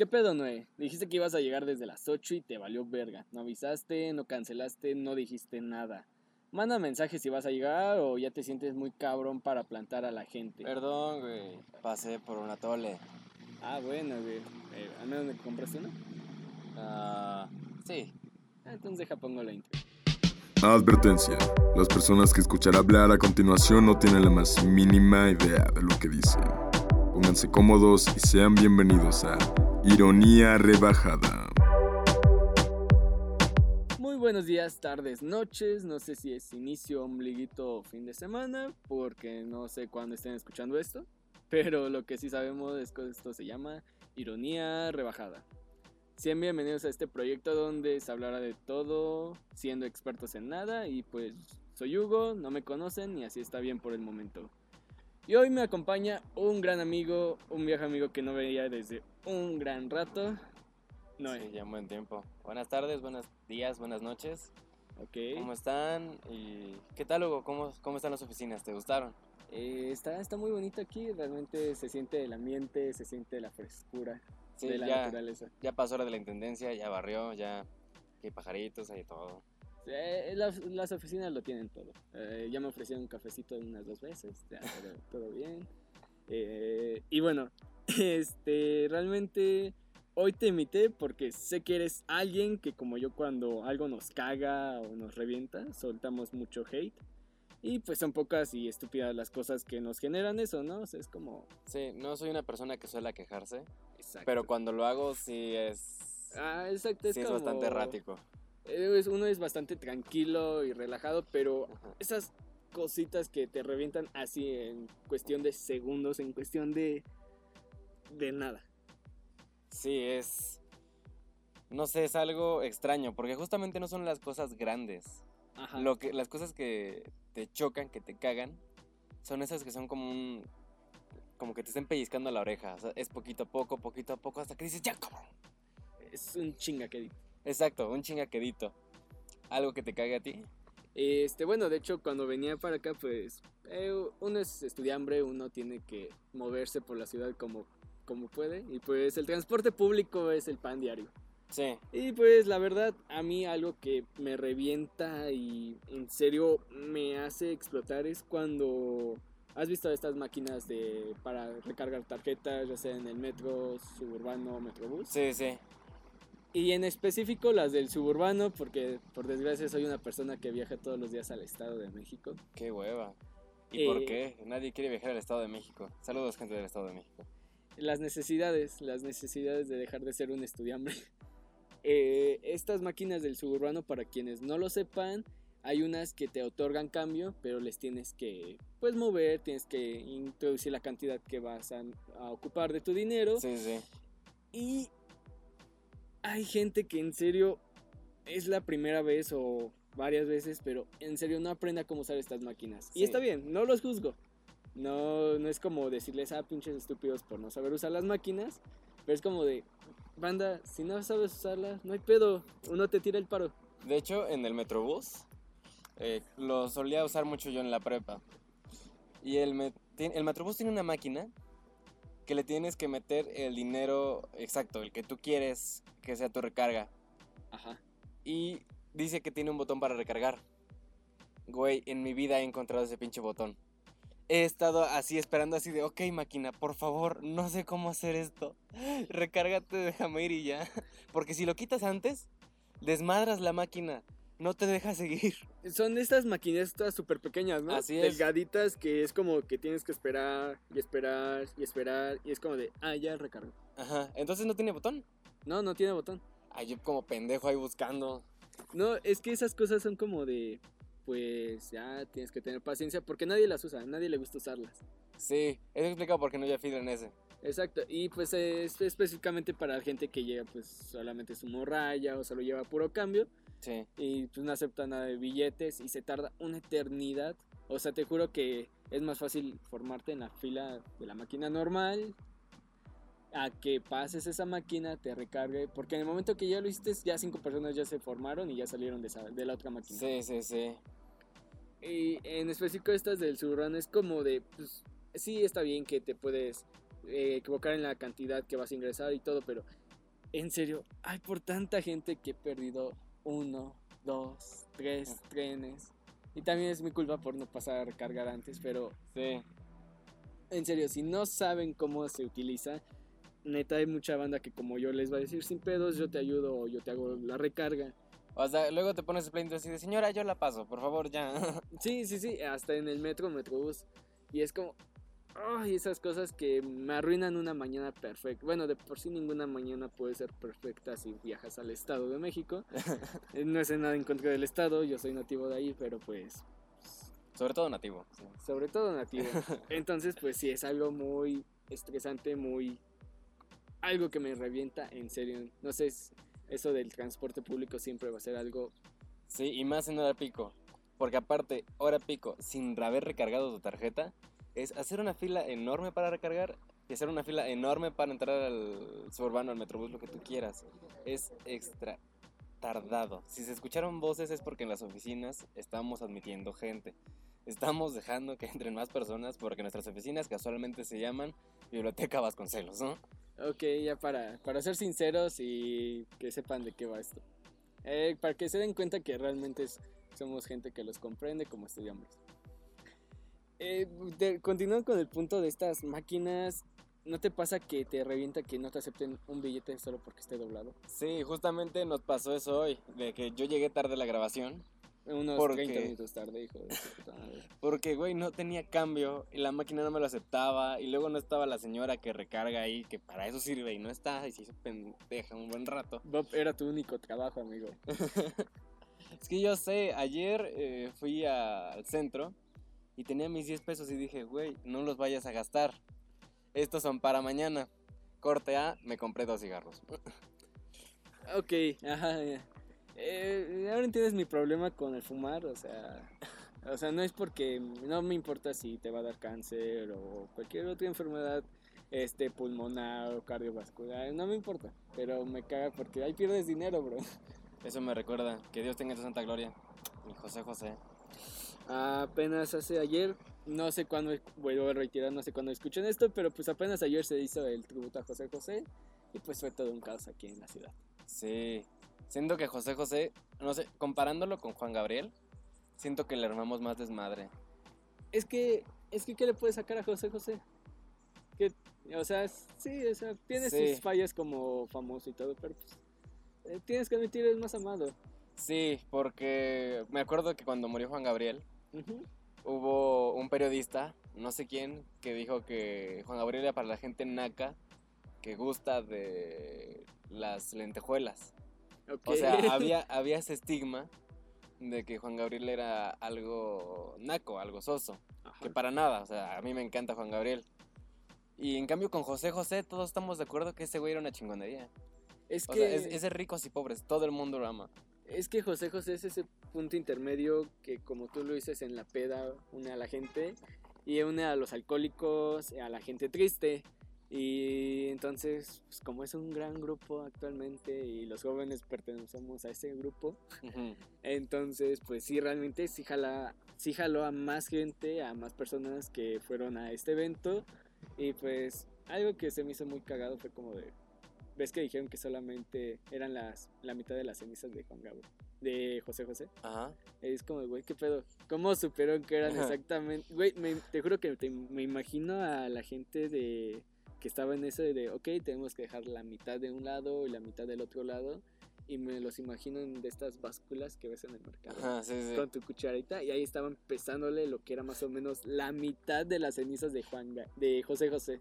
¿Qué pedo, Noé? Dijiste que ibas a llegar desde las 8 y te valió verga. No avisaste, no cancelaste, no dijiste nada. Manda mensajes si vas a llegar o ya te sientes muy cabrón para plantar a la gente. Perdón, güey. Pasé por una tole. Ah, bueno, güey. Eh, ¿Al menos me compraste uno? Ah, sí. Ah, entonces deja pongo la intro. Advertencia. Las personas que escuchar hablar a continuación no tienen la más mínima idea de lo que dicen. Pónganse cómodos y sean bienvenidos a Ironía Rebajada. Muy buenos días, tardes, noches. No sé si es inicio, ombliguito o fin de semana, porque no sé cuándo estén escuchando esto. Pero lo que sí sabemos es que esto se llama Ironía Rebajada. Sean bienvenidos a este proyecto donde se hablará de todo, siendo expertos en nada. Y pues soy Hugo, no me conocen y así está bien por el momento. Y hoy me acompaña un gran amigo, un viejo amigo que no veía desde un gran rato. No, Sí, ya un buen tiempo. Buenas tardes, buenos días, buenas noches. ok. ¿Cómo están? ¿Y qué tal, Hugo? ¿Cómo, cómo están las oficinas? ¿Te gustaron? Eh, está, está muy bonito aquí, realmente se siente el ambiente, se siente la frescura Sí, de la ya, naturaleza. ya pasó hora de la intendencia, ya barrió, ya hay pajaritos, hay todo. Eh, las, las oficinas lo tienen todo. Eh, ya me ofrecieron un cafecito unas dos veces, ya, pero todo bien. Eh, y bueno, este, realmente hoy te invité porque sé que eres alguien que como yo cuando algo nos caga o nos revienta, soltamos mucho hate. Y pues son pocas y estúpidas las cosas que nos generan eso, ¿no? O sea, es como... Sí, no soy una persona que suele quejarse, Exacto. pero cuando lo hago sí es, Ah, exacto, sí es como- bastante errático. Eh, Uno es bastante tranquilo y relajado, pero Ajá. esas cositas que te revientan así en cuestión de segundos, en cuestión de de nada. Sí, es... No sé, es algo extraño, porque justamente no son las cosas grandes. Ajá. Lo que, las cosas que te chocan, que te cagan, son esas que son como un... Como que te estén pellizcando la oreja. O sea, es poquito a poco, poquito a poco, hasta que dices, ya, cabrón. Es un chinga que di- Exacto, un chingaquedito. Algo que te cague a ti. Este, bueno, de hecho, cuando venía para acá, pues eh, uno es estudiambre, uno tiene que moverse por la ciudad como, como puede. Y pues el transporte público es el pan diario. Sí, Y pues la verdad, a mí algo que me revienta y en serio me hace explotar es cuando has visto estas máquinas de para recargar tarjetas, ya sea en el metro, suburbano, metrobús. sí, sí. Y en específico las del suburbano, porque por desgracia soy una persona que viaja todos los días al Estado de México. Qué hueva. ¿Y por Eh, qué? Nadie quiere viajar al Estado de México. Saludos, gente del Estado de México. Las necesidades, las necesidades de dejar de ser un estudiante. Eh, estas máquinas del suburbano, para quienes no lo sepan, hay unas que te otorgan cambio, pero les tienes que pues mover, tienes que introducir la cantidad que vas a, a ocupar de tu dinero. Sí, sí. Y hay gente que en serio es la primera vez o varias veces, pero en serio no aprende a cómo usar estas máquinas. Sí. Y está bien, no los juzgo. No, no es como decirles a pinches estúpidos por no saber usar las máquinas, pero es como de, banda, si no sabes usarlas, no hay pedo, uno te tira el paro. De hecho, en el Metrobús, eh, lo solía usar mucho yo en la prepa. Y el, tien- el Metrobús tiene una máquina que le tienes que meter el dinero exacto, el que tú quieres que sea tu recarga. Ajá. Y dice que tiene un botón para recargar. Güey, en mi vida he encontrado ese pinche botón. He estado así esperando así de, ok máquina, por favor, no sé cómo hacer esto. Recárgate, déjame ir y ya. Porque si lo quitas antes, desmadras la máquina. No te deja seguir. Son estas maquinitas súper pequeñas, ¿no? Así es. Delgaditas que es como que tienes que esperar y esperar y esperar y es como de, ah, ya recargo. Ajá, entonces no tiene botón. No, no tiene botón. Ay, yo como pendejo ahí buscando. No, es que esas cosas son como de, pues ya tienes que tener paciencia porque nadie las usa, nadie le gusta usarlas. Sí, eso explica por qué no ya fidra en ese. Exacto, y pues es específicamente para gente que llega pues solamente su morralla o solo lleva puro cambio Sí. y pues no acepta nada de billetes y se tarda una eternidad. O sea, te juro que es más fácil formarte en la fila de la máquina normal a que pases esa máquina, te recargue, porque en el momento que ya lo hiciste, ya cinco personas ya se formaron y ya salieron de, esa- de la otra máquina. Sí, sí, sí. Y en específico estas del suburbano es como de, pues sí está bien que te puedes eh, equivocar en la cantidad que vas a ingresar y todo, pero En serio, hay por tanta gente que he perdido uno, dos, tres trenes. Y también es mi culpa por no pasar a recargar antes, pero Sí. en serio, si no saben cómo se utiliza, neta hay mucha banda que como yo les va a decir sin pedos, yo te ayudo o yo te hago la recarga. O sea, luego te pones el así de, señora, yo la paso, por favor, ya. Sí, sí, sí, hasta en el metro, metrobús. Y es como, ay, esas cosas que me arruinan una mañana perfecta. Bueno, de por sí ninguna mañana puede ser perfecta si viajas al Estado de México. Eh, no sé nada en contra del Estado, yo soy nativo de ahí, pero pues, Sobre todo nativo. sí. sobre todo nativo. Entonces, pues sí, es algo muy estresante, muy... Algo que me revienta, en serio. No sé, es- eso del transporte público siempre va a ser algo... Sí, y más en hora pico. Porque aparte, hora pico, sin haber recargado tu tarjeta, es hacer una fila enorme para recargar y hacer una fila enorme para entrar al suburbano, al metrobús, lo que tú quieras. Es extra tardado. Si se escucharon voces es porque en las oficinas estamos admitiendo gente. Estamos dejando que entren más personas porque nuestras oficinas casualmente se llaman Biblioteca Vasconcelos, ¿no? Ok, ya para, para ser sinceros y que sepan de qué va esto. Eh, para que se den cuenta que realmente somos gente que los comprende como estudiantes. Eh, de- continuando con el punto de estas máquinas, ¿no te pasa que te revienta que no te acepten un billete solo porque esté doblado? Sí, justamente nos pasó eso hoy, de que yo llegué tarde a la grabación Unos ¿Por 30 qué? minutos tarde, hijo de. Porque, güey, no tenía cambio y la máquina no me lo aceptaba y luego no estaba la señora que recarga ahí, que para eso sirve y no está y se hizo pendeja un buen rato. Bob, era tu único trabajo, amigo. Es que yo sé, ayer eh, fui a- al centro y tenía mis 10 pesos y dije, güey, no los vayas a gastar. Estos son para mañana. Corte A, me compré dos cigarros. Ok, ajá, ya. Eh, ahora entiendes mi problema con el fumar, o sea, o sea, no es porque no me importa si te va a dar cáncer o cualquier otra enfermedad este pulmonar o cardiovascular, no me importa, pero me caga porque ahí pierdes dinero, bro. Eso me recuerda, que Dios tenga en su santa gloria. Mi José José. Apenas hace ayer, no sé cuándo, vuelvo a reiterar, no sé cuándo escuchen esto, pero pues apenas ayer se hizo el tributo a José José y pues fue todo un caos aquí en la ciudad. Sí, siento que José José, no sé, comparándolo con Juan Gabriel, siento que le armamos más desmadre. Es que, es que, ¿qué le puede sacar a José José? Que, o sea, sí, o sea, tiene Sí. sus fallas como famoso y todo, pero pues, eh, tienes que admitir, es más amado. Sí, porque me acuerdo que cuando murió Juan Gabriel, Ujú. hubo un periodista, no sé quién, que dijo que Juan Gabriel era para la gente naca que gusta de las lentejuelas. Ok. O sea, había, había ese estigma de que Juan Gabriel era algo naco, algo soso. Ajá. Que para nada, o sea, a mí me encanta Juan Gabriel. Y en cambio con José José todos estamos de acuerdo que ese güey era una chingonería. Es O que, sea, es, es de ricos y pobres, todo el mundo lo ama. Es que José José es ese punto intermedio que, como tú lo dices en la peda, une a la gente y une a los alcohólicos, a la gente triste. Y entonces, pues, como es un gran grupo actualmente y los jóvenes pertenecemos a ese grupo. Entonces, pues sí, realmente sí, jala, sí jaló a más gente, a más personas que fueron a este evento. Y pues algo que se me hizo muy cagado fue como de... ¿Ves que dijeron que solamente eran las, la mitad de las cenizas de Juan Gabriel? De José José. Ajá. Es como, güey, ¿qué pedo? ¿Cómo supieron que eran exactamente? Güey, me- te juro que te- me imagino a la gente de que estaba en ese de, ok, tenemos que dejar la mitad de un lado y la mitad del otro lado. Y me los imagino en de estas básculas que ves en el mercado. Ajá, sí, sí. Con tu cucharita y ahí estaban pesándole lo que era más o menos la mitad de las cenizas de Juan Ga- de José José.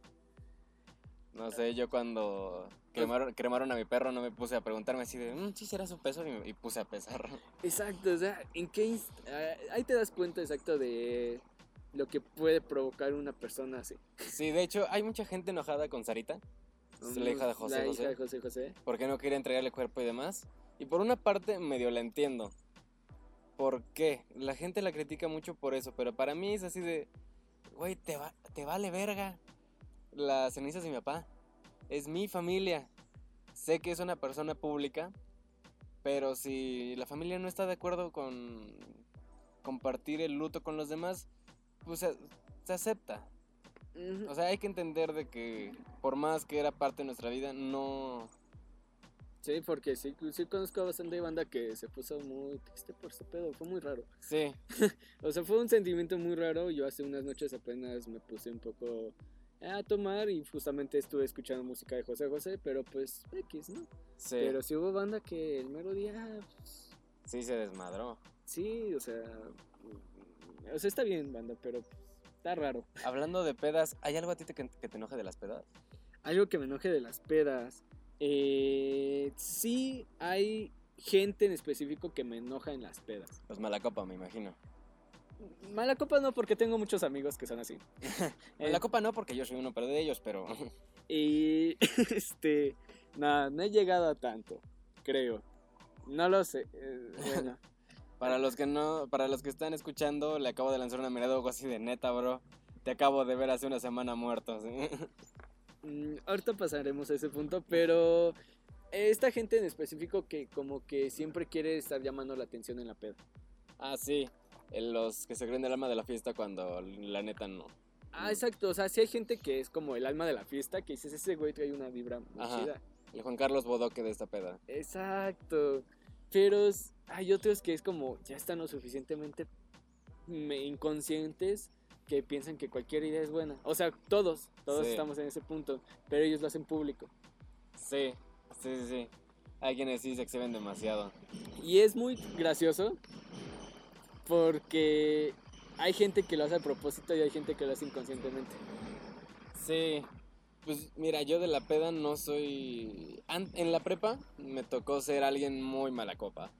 No sé, yo cuando cremaron, cremaron a mi perro no me puse a preguntarme así de, "Mm, ¿sí será su peso? Y, y puse a pesar. Exacto, o sea, ¿en qué inst- ah, ahí te das cuenta exacto de lo que puede provocar una persona así. Sí, de hecho, hay mucha gente enojada con Sarita, es la hija de José La José, hija de José José. porque no quería entregarle cuerpo y demás. Y por una parte medio la entiendo. ¿Por qué? La gente la critica mucho por eso, pero para mí es así de, güey, te, va, te vale verga las cenizas de mi papá. Es mi familia. Sé que es una persona pública, pero si la familia no está de acuerdo con compartir el luto con los demás, pues se, se acepta. O sea, hay que entender de que por más que era parte de nuestra vida, no, Sí, porque sí, sí conozco bastante banda que se puso muy triste por ese pedo, fue muy raro. Sí, O sea, fue un sentimiento muy raro. Yo hace unas noches apenas me puse un poco a tomar y justamente estuve escuchando música de José José, pero pues X, ¿no? sí. Pero sí hubo banda que el mero día, pues, Sí se desmadró. sí, o sea, o sea, está bien banda, pero pues, está raro. Hablando de pedas, ¿hay algo a ti te- que, que te enoje de las pedas? Algo que me enoje de las pedas. Eh, sí hay gente en específico que me enoja en las pedas. Los malacopa, me imagino. Mala copa no, porque tengo muchos amigos que son así. Eh, Malacopa no, porque yo soy uno pero de ellos, pero... Y este, nada, no he llegado a tanto, creo. No lo sé. eh, bueno, Para los que no, para los que están escuchando, le acabo de lanzar una mirada algo así de neta, bro. Te acabo de ver hace una semana muerto. ¿sí? mm, ahorita pasaremos a ese punto, pero esta gente en específico que como que siempre quiere estar llamando la atención en la peda. ah, sí. Los que se creen el alma de la fiesta cuando la neta no. Ah, exacto, o sea, sí hay gente que es como el alma de la fiesta, que dices, ese güey trae una vibra muy Ajá. chida. El Juan Carlos Bodoque de esta peda. Exacto. Pero hay otros que es como, ya están lo suficientemente me- inconscientes que piensan que cualquier idea es buena. O sea, todos, todos Sí. estamos en ese punto, pero ellos lo hacen público. Sí, sí, sí, sí. Hay quienes sí se exhiben demasiado. Y es muy gracioso porque hay gente que lo hace a propósito y hay gente que lo hace inconscientemente. Sí. Pues mira, yo de la peda no soy... En la prepa me tocó ser alguien muy mala copa.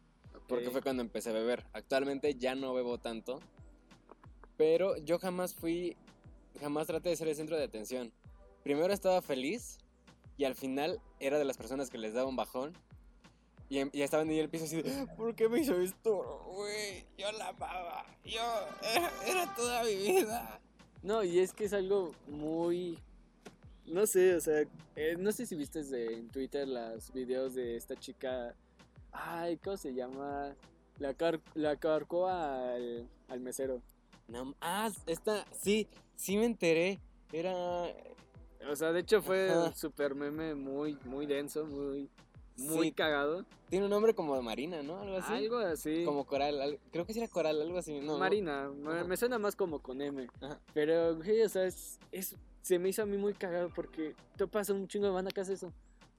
Porque fue cuando empecé a beber. Actualmente ya no bebo tanto. Pero yo jamás fui... Jamás traté de ser el centro de atención. Primero estaba feliz. Y al final era de las personas que les daba un bajón. Y, em- y estaban en el piso así de... ¿Por qué me hizo esto? Güey, yo la amaba. Yo... Era, era toda mi vida. No, y es que es algo muy... No sé, o sea, eh, no sé si viste en Twitter los videos de esta chica... Ay, ¿cómo se llama? La, car la carcó al, al mesero. No, ah, esta... Sí, sí me enteré. Era... O sea, de hecho fue un super meme muy, muy denso, muy, muy Sí, cagado. tiene un nombre como de Marina, ¿no? Algo así. Algo así. Como coral, al- creo que sí era coral, algo así. No. Marina, me, suena más como con M. Ajá. Pero, güey, o sea, es, es- se me hizo a mí muy cagado porque te pasa un chingo de banda que hace eso.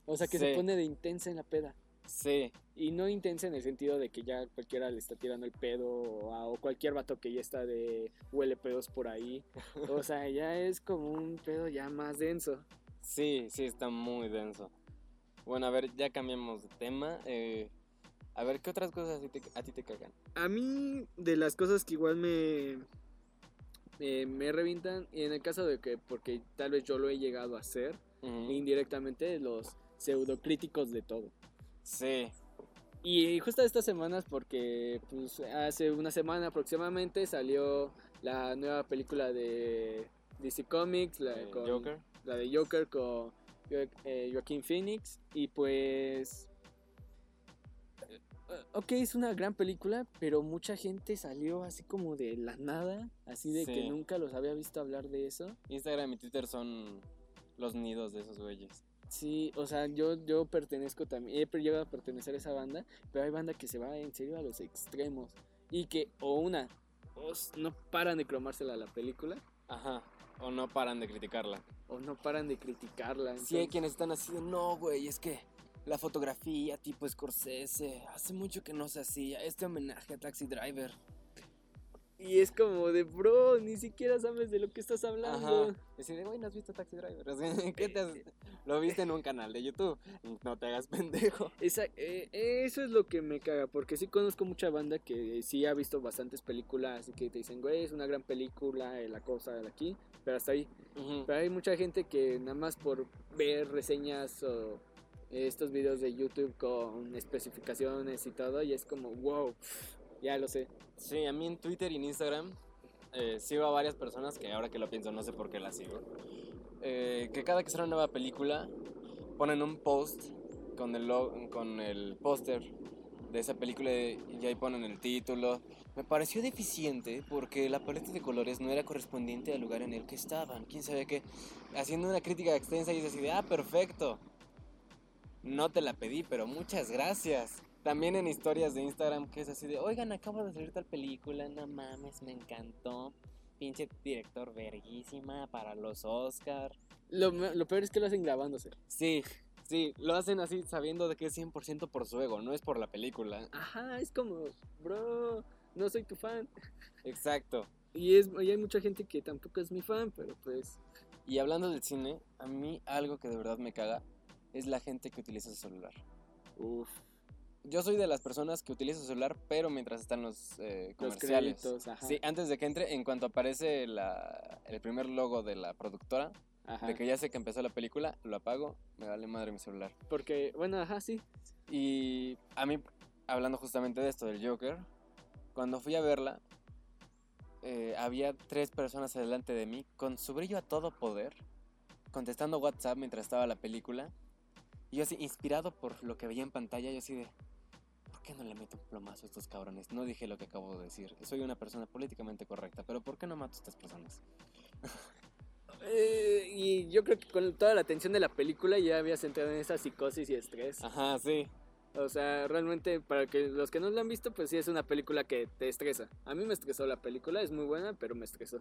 O sea, que se pone de intensa en la peda. Sí, Y no intensa en el sentido de que ya cualquiera le está tirando el pedo o, a- o cualquier vato que ya está de huele pedos por ahí. O sea, ya es como un pedo ya más denso. sí, sí, está muy denso. Bueno, a ver, ya cambiamos de tema. eh, a ver, ¿qué otras cosas a ti te, a ti te cagan? A mí, de las cosas que igual me, me, me revientan, y en el caso de que, porque tal vez yo lo he llegado a hacer, indirectamente, los pseudocríticos de todo. Sí, Y justo estas semanas, porque pues hace una semana aproximadamente salió la nueva película de DC Comics, la, eh, con- Joker. la de Joker con eh, Joaquín Phoenix. Y pues... eh, Ok, es una gran película, pero mucha gente salió así como de la nada, así de que nunca los había visto hablar de eso. Instagram y Twitter son los nidos de esos güeyes. Sí, o sea, yo, yo pertenezco también, he llegado a pertenecer a esa banda, pero hay banda que se va en serio a los extremos. Y que, o una, o no paran de cromársela a la película, Ajá, o no paran de criticarla. o no paran de criticarla. Sí, hay entonces- quienes están así de, no, güey, es que la fotografía tipo Scorsese, hace mucho que no se hacía, este homenaje a Taxi Driver. Y es como de, bro, ni siquiera sabes de lo que estás hablando. Así de, güey, ¿no has visto Taxi Driver? ¿Qué te has- Lo viste en un canal de YouTube. No te hagas pendejo. Esa- eh, eso es lo que me caga, porque sí conozco mucha banda que sí ha visto bastantes películas y que te dicen, güey, es una gran película, eh, la cosa de aquí, pero hasta ahí. Pero hay mucha gente que nada más por ver reseñas o estos videos de YouTube con especificaciones y todo, y es como, wow, ya lo sé. Sí, a mí en Twitter y en Instagram eh, sigo a varias personas que ahora que lo pienso no sé por qué las sigo. eh, que cada que sale una nueva película ponen un post con el, con el póster de esa película y ahí ponen el título. Me pareció deficiente porque la paleta de colores no era correspondiente al lugar en el que estaban. Quién sabe qué. Haciendo una crítica extensa y es así de, ah, perfecto. No te la pedí, pero muchas gracias. También en historias de Instagram que es así de, oigan, acabo de salir tal película, no mames, me encantó. Pinche director verguísima para los Oscar. Lo, lo peor es que lo hacen grabándose. Sí, sí, lo hacen así sabiendo de que es 100% por su ego, no es por la película. Ajá, es como, bro, no soy tu fan. Exacto. Y, es, y hay mucha gente que tampoco es mi fan, pero pues... Y hablando del cine, a mí algo que de verdad me caga es la gente que utiliza su celular. Uf, Yo soy de las personas que utiliza su celular, pero mientras están los eh, los comerciales. créditos, ajá. Sí, antes de que entre, en cuanto aparece la, el primer logo de la productora, ajá. de que ya sé que empezó la película, lo apago, me vale madre mi celular. Porque, bueno, ajá, sí. Y a mí, hablando justamente de esto, del Joker, cuando fui a verla, eh, había tres personas delante de mí con su brillo a todo poder, contestando WhatsApp mientras estaba la película. Y yo así, inspirado por lo que veía en pantalla, yo así de, ¿por qué no le meto un plomazo a estos cabrones? No dije lo que acabo de decir. Soy una persona políticamente correcta, pero ¿por qué no mato a estas personas? Eh, y yo creo que con toda la atención de la película ya habías entrado en esa psicosis y estrés. Ajá, sí. O sea, realmente, para que los que no la han visto, pues sí es una película que te estresa. A mí me estresó la película, es muy buena, pero me estresó.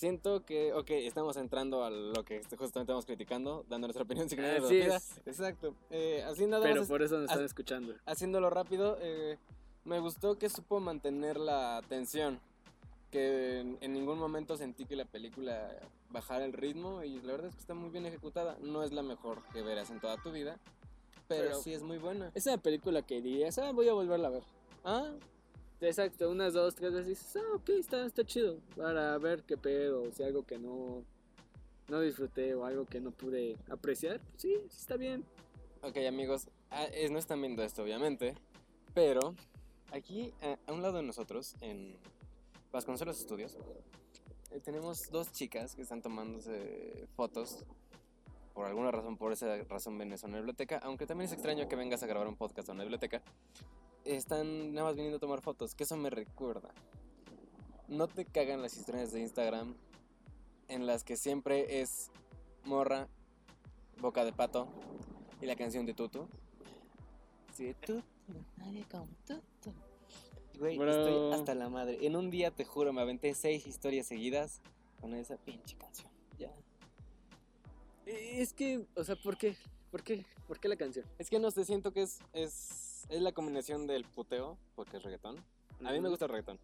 Siento que, ok, estamos entrando a lo que justamente estamos criticando, dando nuestra opinión sin que Así es. Exacto. Eh, así nada Pero más, por eso nos están escuchando. haciéndolo rápido, eh, me gustó que supo mantener la tensión. Que en, en ningún momento sentí que la película bajara el ritmo y la verdad es que está muy bien ejecutada. No es la mejor que verás en toda tu vida, pero, Pero- sí es muy buena. Es una película que dirías, ah, voy a volverla a ver. Ah, Exacto, unas dos, tres veces dices, ah, ok, está, está chido. Para ver qué pedo, si algo que no, no disfruté o algo que no pude apreciar, pues sí, sí está bien. ok amigos, ah, es- no están viendo esto obviamente, pero aquí a, a un lado de nosotros, en Vasconcelos Estudios, eh, tenemos dos chicas que están tomándose fotos. Por alguna razón, por esa razón ven en la biblioteca. Aunque también es extraño que vengas a grabar un podcast en la biblioteca. Están nada más viniendo a tomar fotos, que eso me recuerda. No te cagan las historias de Instagram en las que siempre es morra, boca de pato y la canción de Tutu. Sí, Tutu, nadie como Tutu. Güey, Bro. estoy hasta la madre. En un día, te juro, me aventé seis historias seguidas con esa pinche canción. Ya. Es que, o sea, ¿por qué? ¿Por qué? ¿Por qué la canción? Es que no sé, siento que es, es, es la combinación del puteo, porque es reggaetón. A mí me gusta el reggaetón,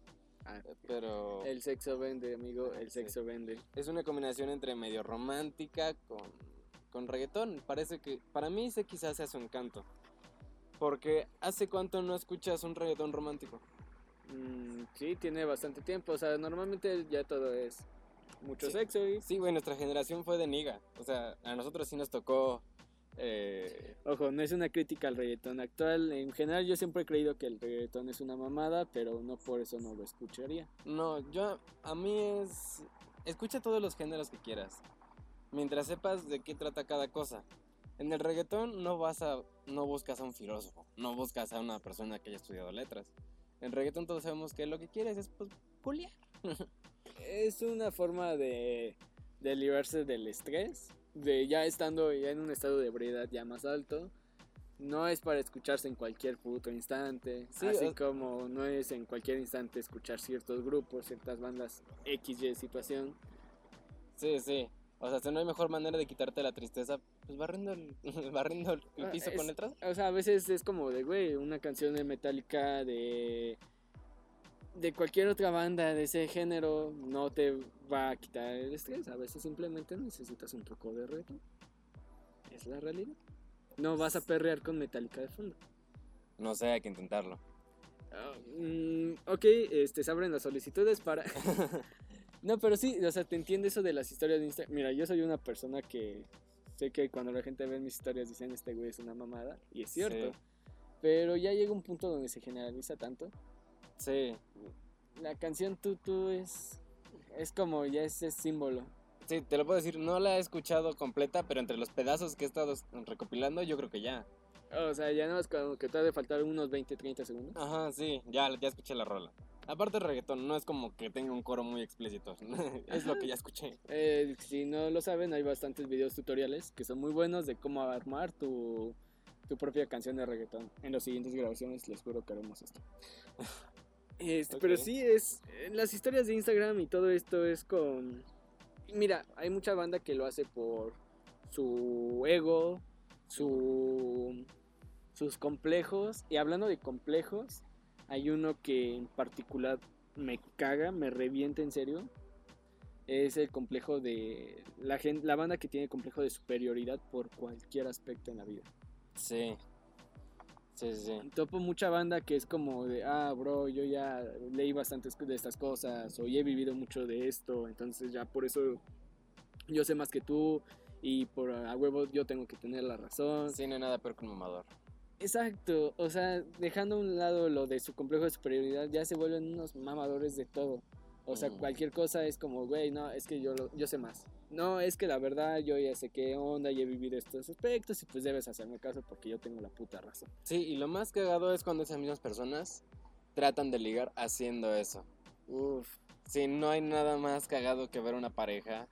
Ah, pero el sexo vende, amigo, el Sí. sexo vende. es una combinación entre medio romántica con, con reggaetón. Parece que, para mí, ese quizás sea su encanto. Porque ¿hace cuánto no escuchas un reggaetón romántico? Mm, sí, tiene bastante tiempo, o sea, normalmente ya todo es mucho Sí. sexo y... Sí, güey, nuestra generación fue de niga. O sea, a nosotros sí nos tocó... eh, Ojo, no es una crítica al reggaetón actual. En general yo siempre he creído que el reggaetón es una mamada, pero no por eso no lo escucharía. No, yo, a mí es... Escucha todos los géneros que quieras. Mientras sepas de qué trata cada cosa. En el reggaetón no vas a... No buscas a un filósofo. No buscas a una persona que haya estudiado letras. En reggaetón todos sabemos que lo que quieres es, pues, culiar. Es una forma de, de librarse del estrés, de ya estando ya en un estado de ebriedad ya más alto. No es para escucharse en cualquier puto instante, Sí, así o- como no es en cualquier instante escuchar ciertos grupos, ciertas bandas XY situación. Sí, sí. O sea, si no hay mejor manera de quitarte la tristeza, pues barriendo el, barriendo el Ah, piso es- con letras. O sea, a veces es como de, güey, una canción de Metallica de de cualquier otra banda de ese género no te va a quitar el estrés. A veces simplemente necesitas un poco de reto. Es la realidad. No vas a perrear con Metallica de fondo. No sé, hay que intentarlo. Mm, ok, este, se abren las solicitudes para... no, pero sí, o sea, te entiende eso de las historias de Instagram. Mira, yo soy una persona que sé que cuando la gente ve mis historias dicen, este güey es una mamada, y es cierto. Sí. Pero ya llega un punto donde se generaliza tanto. Sí. La canción Tutu es... Es como ya ese símbolo. Sí, te lo puedo decir, no la he escuchado completa, pero entre los pedazos que he estado recopilando, yo creo que ya. O sea, ya no es como que te ha de faltar unos 20, 30 segundos. Ajá, sí, ya, ya escuché la rola. Aparte el reggaetón, no es como que tenga un coro muy explícito. es lo que ya escuché. Eh, si no lo saben, hay bastantes videos tutoriales que son muy buenos de cómo armar tu, tu propia canción de reggaetón. En las siguientes grabaciones les juro que haremos esto. Este, Pero sí, es. eh, Las historias de Instagram y todo esto es con. Mira, hay mucha banda que lo hace por su ego, su. sus complejos. Y hablando de complejos, hay uno que en particular me caga, me revienta en serio. Es el complejo de. La, gente, la banda que tiene complejo de superioridad por cualquier aspecto en la vida. Sí. Sí, sí. Topo mucha banda que es como de, ah, bro, yo ya leí bastantes de estas cosas o ya he vivido mucho de esto, entonces ya por eso yo sé más que tú y por a huevo yo tengo que tener la razón. Sí, no hay nada peor que un mamador. Exacto, o sea, dejando a un lado lo de su complejo de superioridad, ya se vuelven unos mamadores de todo. O sea, Mm. cualquier cosa es como, güey, no, es que yo, yo sé más. No, es que la verdad yo ya sé qué onda y he vivido estos aspectos y pues debes hacerme caso porque yo tengo la puta razón. Sí, y lo más cagado es cuando esas mismas personas tratan de ligar haciendo eso. Uf. Sí, no hay nada más cagado que ver una pareja.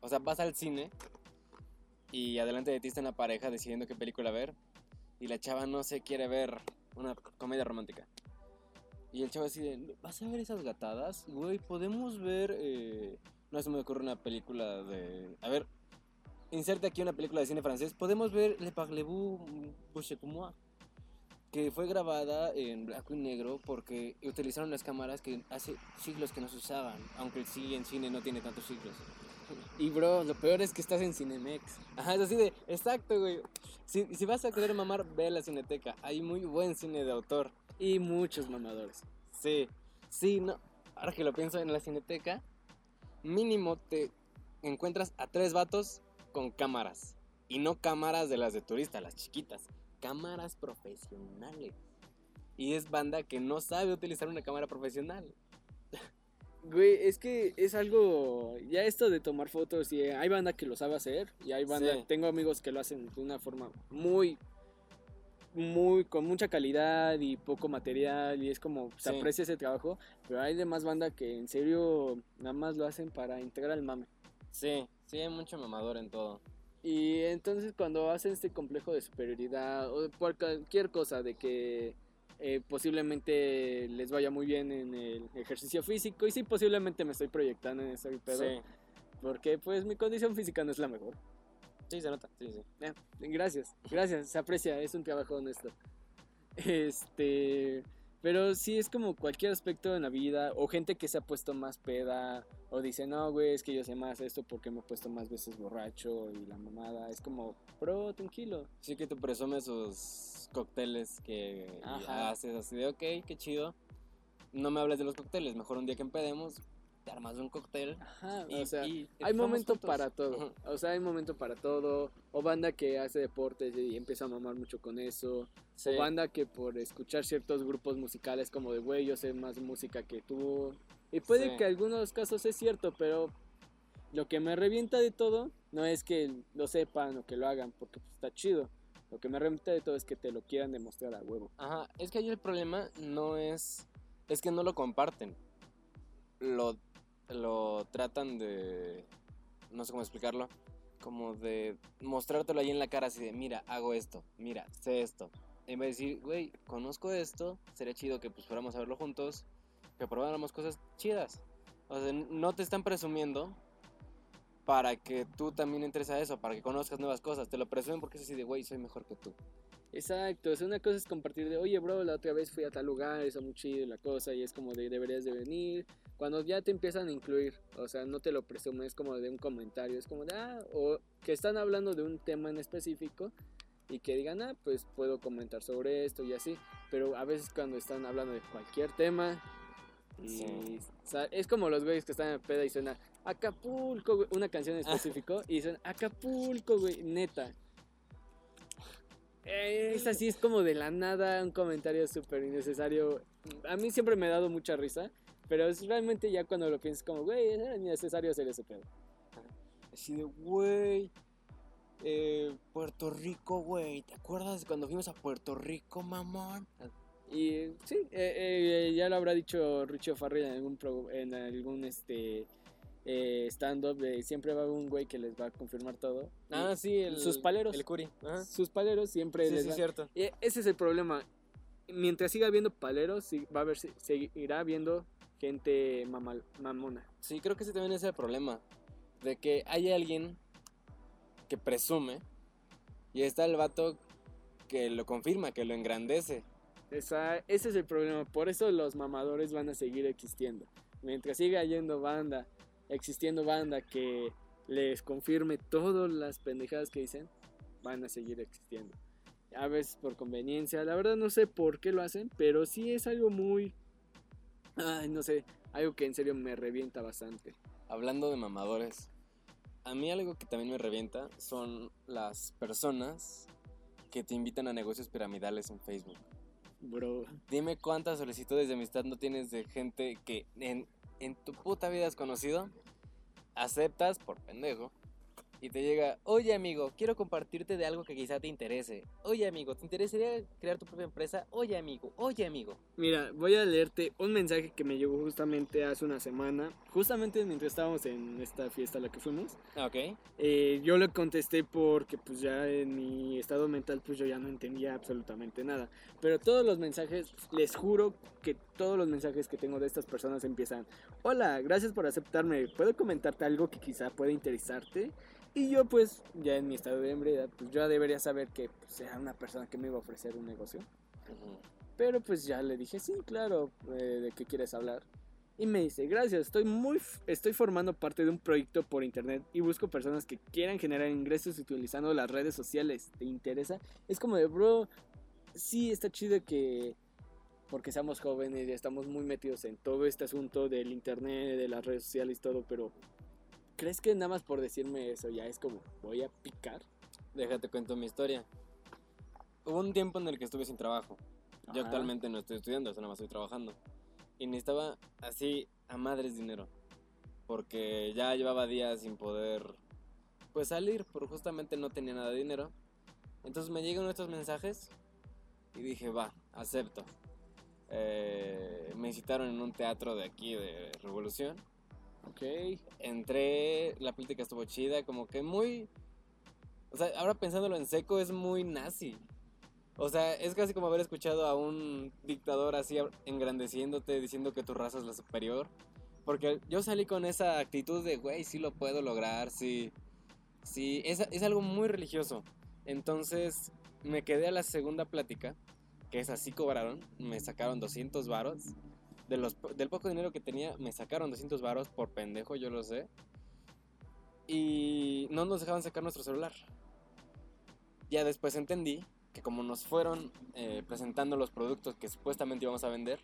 O sea, vas al cine y adelante de ti está una pareja decidiendo qué película ver. Y la chava no se quiere ver una comedia romántica. Y el chavo así de, ¿vas a ver esas gatadas? Güey, podemos ver... eh, No se me ocurre una película de... A ver, inserte aquí una película de cine francés. Podemos ver Le Parlez-vous? Que fue grabada en blanco y negro porque utilizaron las cámaras que hace siglos que no se usaban. Aunque sí en cine no tiene tantos siglos. Y bro, lo peor es que estás en Cinemex. Ajá, es así de, exacto, güey. Si, si vas a querer mamar, ve a la cineteca. Hay muy buen cine de autor. Y muchos mamadores. Sí, sí, no. Ahora que lo pienso en la cineteca, mínimo te encuentras a tres vatos con cámaras. Y no cámaras de las de turista, las chiquitas. Cámaras profesionales. Y es banda que no sabe utilizar una cámara profesional. Güey, es que es algo. Ya esto de tomar fotos, y hay banda que lo sabe hacer. Y hay banda. Sí. Tengo amigos que lo hacen de una forma muy. Muy. con mucha calidad y poco material. Y es como. Se Sí. aprecia ese trabajo. Pero hay demás banda que en serio. Nada más lo hacen para integrar el mame. Sí, sí, hay mucho mamador en todo. Y entonces cuando hacen este complejo de superioridad o por cualquier cosa de que eh, posiblemente les vaya muy bien en el ejercicio físico y sí posiblemente me estoy proyectando en ese pedo Sí, porque pues mi condición física no es la mejor. Sí, se nota, sí, sí. Eh, gracias, gracias, se aprecia, es un trabajo honesto. Este, pero sí es como cualquier aspecto en la vida o gente que se ha puesto más peda o dice, "No, güey, es que yo sé más esto porque me he puesto más veces borracho" y la mamada, es como, "Bro, tranquilo." Sí que tú presumes sus cócteles que Ajá. haces así de, ok, qué chido. No me hables de los cócteles, mejor un día que empedemos, te armas un cóctel. Ajá, y- o sea, y hay momento juntos. para todo. O sea, hay momento para todo. O banda que hace deportes y empieza a mamar mucho con eso. Sí. O banda que por escuchar ciertos grupos musicales como de, güey, yo sé más música que tú. Y puede Sí. que en algunos casos es cierto, pero lo que me revienta de todo no es que lo sepan o que lo hagan, porque pues, está chido. Lo que me revienta de todo es que te lo quieran demostrar a huevo. Ajá, es que ahí el problema no es. Es que no lo comparten. Lo, lo tratan de. No sé cómo explicarlo. Como de mostrártelo ahí en la cara, así de: Mira, hago esto, mira, sé esto. En vez de decir, güey, conozco esto, sería chido que pues fuéramos a verlo juntos, que probáramos cosas chidas. O sea, no te están presumiendo para que tú también entres a eso, para que conozcas nuevas cosas. Te lo presumen porque es así de, güey, soy mejor que tú. Exacto, es una cosa es compartir de, oye, bro, la otra vez fui a tal lugar, eso muy chido la cosa, y es como de, deberías de venir. Cuando ya te empiezan a incluir, o sea, no te lo presumen, es como de un comentario, es como de, ah, o que están hablando de un tema en específico y que digan, ah, pues puedo comentar sobre esto y así. Pero a veces cuando están hablando de cualquier tema, y Sí. o sea, es como los güeyes que están en peda y suena Acapulco, güey, una canción en específico, y dicen Acapulco, güey, neta. Es así, es como de la nada, un comentario súper innecesario. A mí siempre me ha dado mucha risa, pero es realmente ya cuando lo piensas como, güey, era innecesario hacer ese pedo. Así de, güey. eh, Puerto Rico, güey. ¿Te acuerdas cuando fuimos a Puerto Rico, mamón? Y sí, eh, eh, ya lo habrá dicho Richie Farrell en algún, pro- en algún este, eh, stand-up, siempre va a haber un güey que les va a confirmar todo. Ah, sí, el, Sus paleros. El curi. Ajá. Sus paleros siempre Sí, les sí, va- cierto. Y ese es el problema. Mientras siga habiendo paleros, va a haber, seguirá habiendo gente mamal- mamona. Sí, creo que ese también es el problema. De que hay alguien que presume y está el vato que lo confirma, que lo engrandece. Esa, ese es el problema. Por eso los mamadores van a seguir existiendo. Mientras siga yendo banda, existiendo banda que les confirme todas las pendejadas que dicen, van a seguir existiendo. A veces por conveniencia. La verdad no sé por qué lo hacen, pero sí es algo muy... Ay, no sé. Algo que en serio me revienta bastante. Hablando de mamadores, a mí algo que también me revienta son las personas que te invitan a negocios piramidales en Facebook. Bro. Dime cuántas solicitudes de amistad no tienes de gente que en, en tu puta vida has conocido, aceptas por pendejo y te llega, oye amigo, quiero compartirte de algo que quizá te interese. Oye amigo, ¿te interesaría crear tu propia empresa? Oye amigo, oye amigo. Mira, voy a leerte un mensaje que me llegó justamente hace una semana. Justamente mientras estábamos en esta fiesta a la que fuimos. Ok. Eh, yo le contesté porque pues ya en mi estado mental pues yo ya no entendía absolutamente nada. Pero todos los mensajes, les juro que todos los mensajes que tengo de estas personas empiezan, hola, gracias por aceptarme, ¿puedo comentarte algo que quizá pueda interesarte? Y yo pues ya en mi estado de ebriedad pues yo debería saber que pues, era una persona que me iba a ofrecer un negocio. Pero pues ya le dije, sí, claro, eh, ¿de qué quieres hablar? Y me dice, gracias, estoy muy, estoy formando parte de un proyecto por internet y busco personas que quieran generar ingresos utilizando las redes sociales. ¿Te interesa? Es como de, bro, sí, está chido que, porque seamos jóvenes y estamos muy metidos en todo este asunto del internet, de las redes sociales y todo, pero ¿crees que nada más por decirme eso ya es como, voy a picar? Déjate cuento mi historia. Hubo un tiempo en el que estuve sin trabajo. Yo Ajá. actualmente no estoy estudiando, solo más estoy trabajando. Y necesitaba así a madres dinero. Porque ya llevaba días sin poder pues salir, porque justamente no tenía nada de dinero. Entonces me llegan estos mensajes y dije, va, acepto. Eh, me citaron en un teatro de aquí de Revolución. Ok. Entré, la plática estuvo chida, como que muy... O sea, ahora pensándolo en seco es muy nazi. O sea, es casi como haber escuchado a un dictador así engrandeciéndote, diciendo que tu raza es la superior. Porque yo salí con esa actitud de, güey, sí lo puedo lograr, sí. Sí, es, es algo muy religioso. Entonces me quedé a la segunda plática, que es así cobraron, me sacaron 200 varos. De los, del poco dinero que tenía, me sacaron 200 varos por pendejo, yo lo sé. Y no nos dejaban sacar nuestro celular. Ya después entendí que como nos fueron eh, presentando los productos que supuestamente íbamos a vender,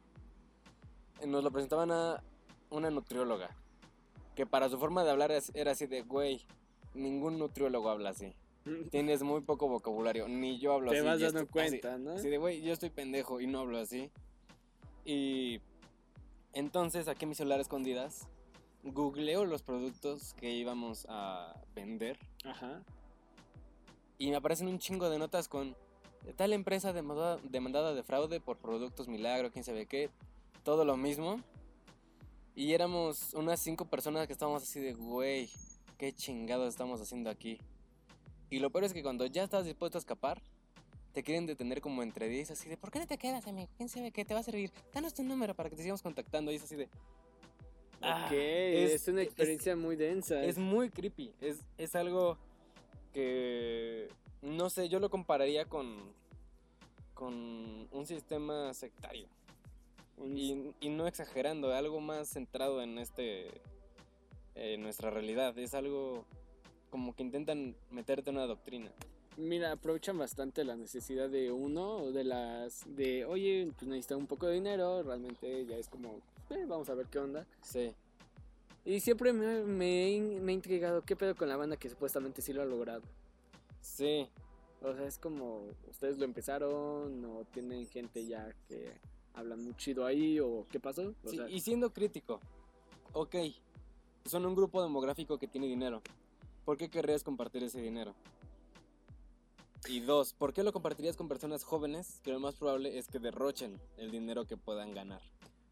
eh, nos lo presentaban a una nutrióloga. Que para su forma de hablar era así de, güey, ningún nutriólogo habla así. Tienes muy poco vocabulario, ni yo hablo Te así. vas y dando estoy- así- cuenta, ¿no? Así de, güey, yo estoy pendejo y no hablo así. Y entonces saqué mi celular a escondidas, googleo los productos que íbamos a vender Ajá. y me aparecen un chingo de notas con tal empresa demandada, demandada de fraude por productos milagro, quién sabe qué, todo lo mismo. Y éramos unas cinco personas que estábamos así de, güey, qué chingados estamos haciendo aquí. Y lo peor es que cuando ya estás dispuesto a escapar, te quieren detener como entre 10, así de, ¿por qué no te quedas, amigo? ¿Quién sabe qué te va a servir? Danos tu número para que te sigamos contactando. Y es así de... Ah, ok, es, una es- experiencia muy densa. es muy creepy. Es, es algo que no sé, yo lo compararía con con un sistema sectario. Y, y no exagerando, algo más centrado en este en nuestra realidad. Es algo como que intentan meterte una doctrina. Mira, aprovechan bastante la necesidad de uno, o de las, de, oye, pues un poco de dinero, realmente ya es como, eh, vamos a ver qué onda. Sí. Y siempre me, me, he me intrigado qué pedo con la banda que supuestamente sí lo ha logrado. Sí. O sea, es como, ustedes lo empezaron, o tienen gente ya que habla muy chido ahí, o qué pasó. O Sí, sea, y siendo crítico, ok, son un grupo demográfico que tiene dinero. ¿Por qué querrías compartir ese dinero? Y dos, ¿por qué lo compartirías con personas jóvenes que lo más probable es que derrochen el dinero que puedan ganar?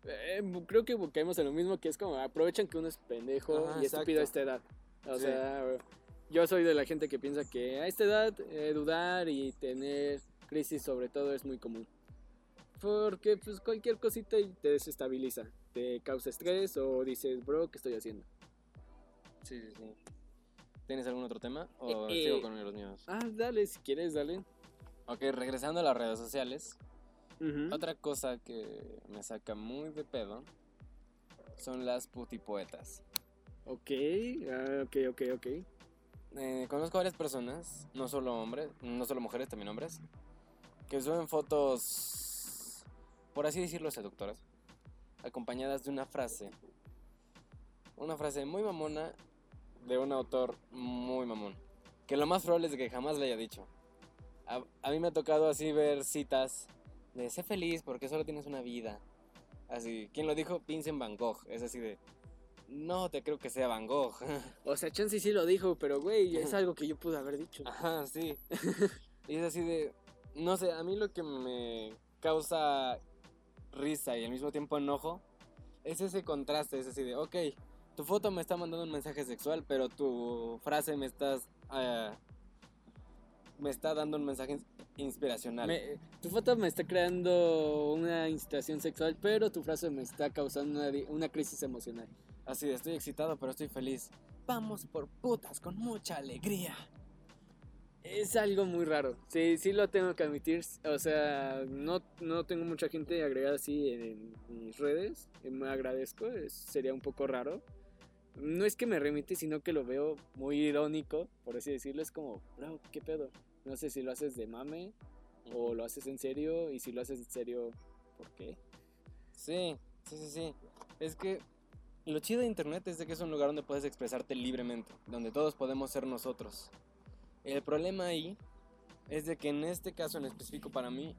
Eh, creo que caemos en lo mismo, que es como aprovechan que uno es pendejo Ajá, y estúpido a esta edad. O Sí. sea, yo soy de la gente que piensa que a esta edad eh, dudar y tener crisis sobre todo es muy común. Porque pues cualquier cosita te desestabiliza, te causa estrés o dices, bro, ¿qué estoy haciendo? Sí, sí, sí. ¿Tienes algún otro tema? ¿O Eh, sigo eh. con los míos? Ah, dale, si quieres, dale. Ok, regresando a las redes sociales. Ujú. Otra cosa que me saca muy de pedo son las putipoetas. Ok, ah, ok, ok, ok. Eh, conozco varias personas, no solo hombres, no solo mujeres, también hombres, que suben fotos, por así decirlo, seductoras, acompañadas de una frase. Una frase muy mamona de un autor muy mamón. Que lo más probable es que jamás le haya dicho. A, a mí me ha tocado así ver citas de sé feliz porque solo tienes una vida. Así, ¿quién lo dijo? Vincent Van Gogh. Es así de, no te creo que sea Van Gogh. O sea, Chansey sí lo dijo, pero güey, es algo que yo pude haber dicho. Ajá, sí. y es así de. No sé, a mí lo que me causa risa y al mismo tiempo enojo es ese contraste. Es así de, ok, tu foto me está mandando un mensaje sexual, pero tu frase me estás. ah, me está dando un mensaje inspiracional. Me- tu foto me está creando una incitación sexual, pero tu frase me está causando una, una crisis emocional. Así de, estoy excitado, pero estoy feliz. Vamos por putas con mucha alegría. Es algo muy raro. Sí, sí lo tengo que admitir. O sea, no, no tengo mucha gente agregada así en, en mis redes. y Me agradezco. es- sería un poco raro. No es que me remite, sino que lo veo muy irónico, por así decirlo. Es como, bro, ¿qué pedo? No sé si lo haces de mame o lo haces en serio. Y si lo haces en serio, ¿por qué? Sí, sí, sí, sí. Es que lo chido de internet es de que es un lugar donde puedes expresarte libremente, donde todos podemos ser nosotros. El problema ahí es de que en este caso en específico para mí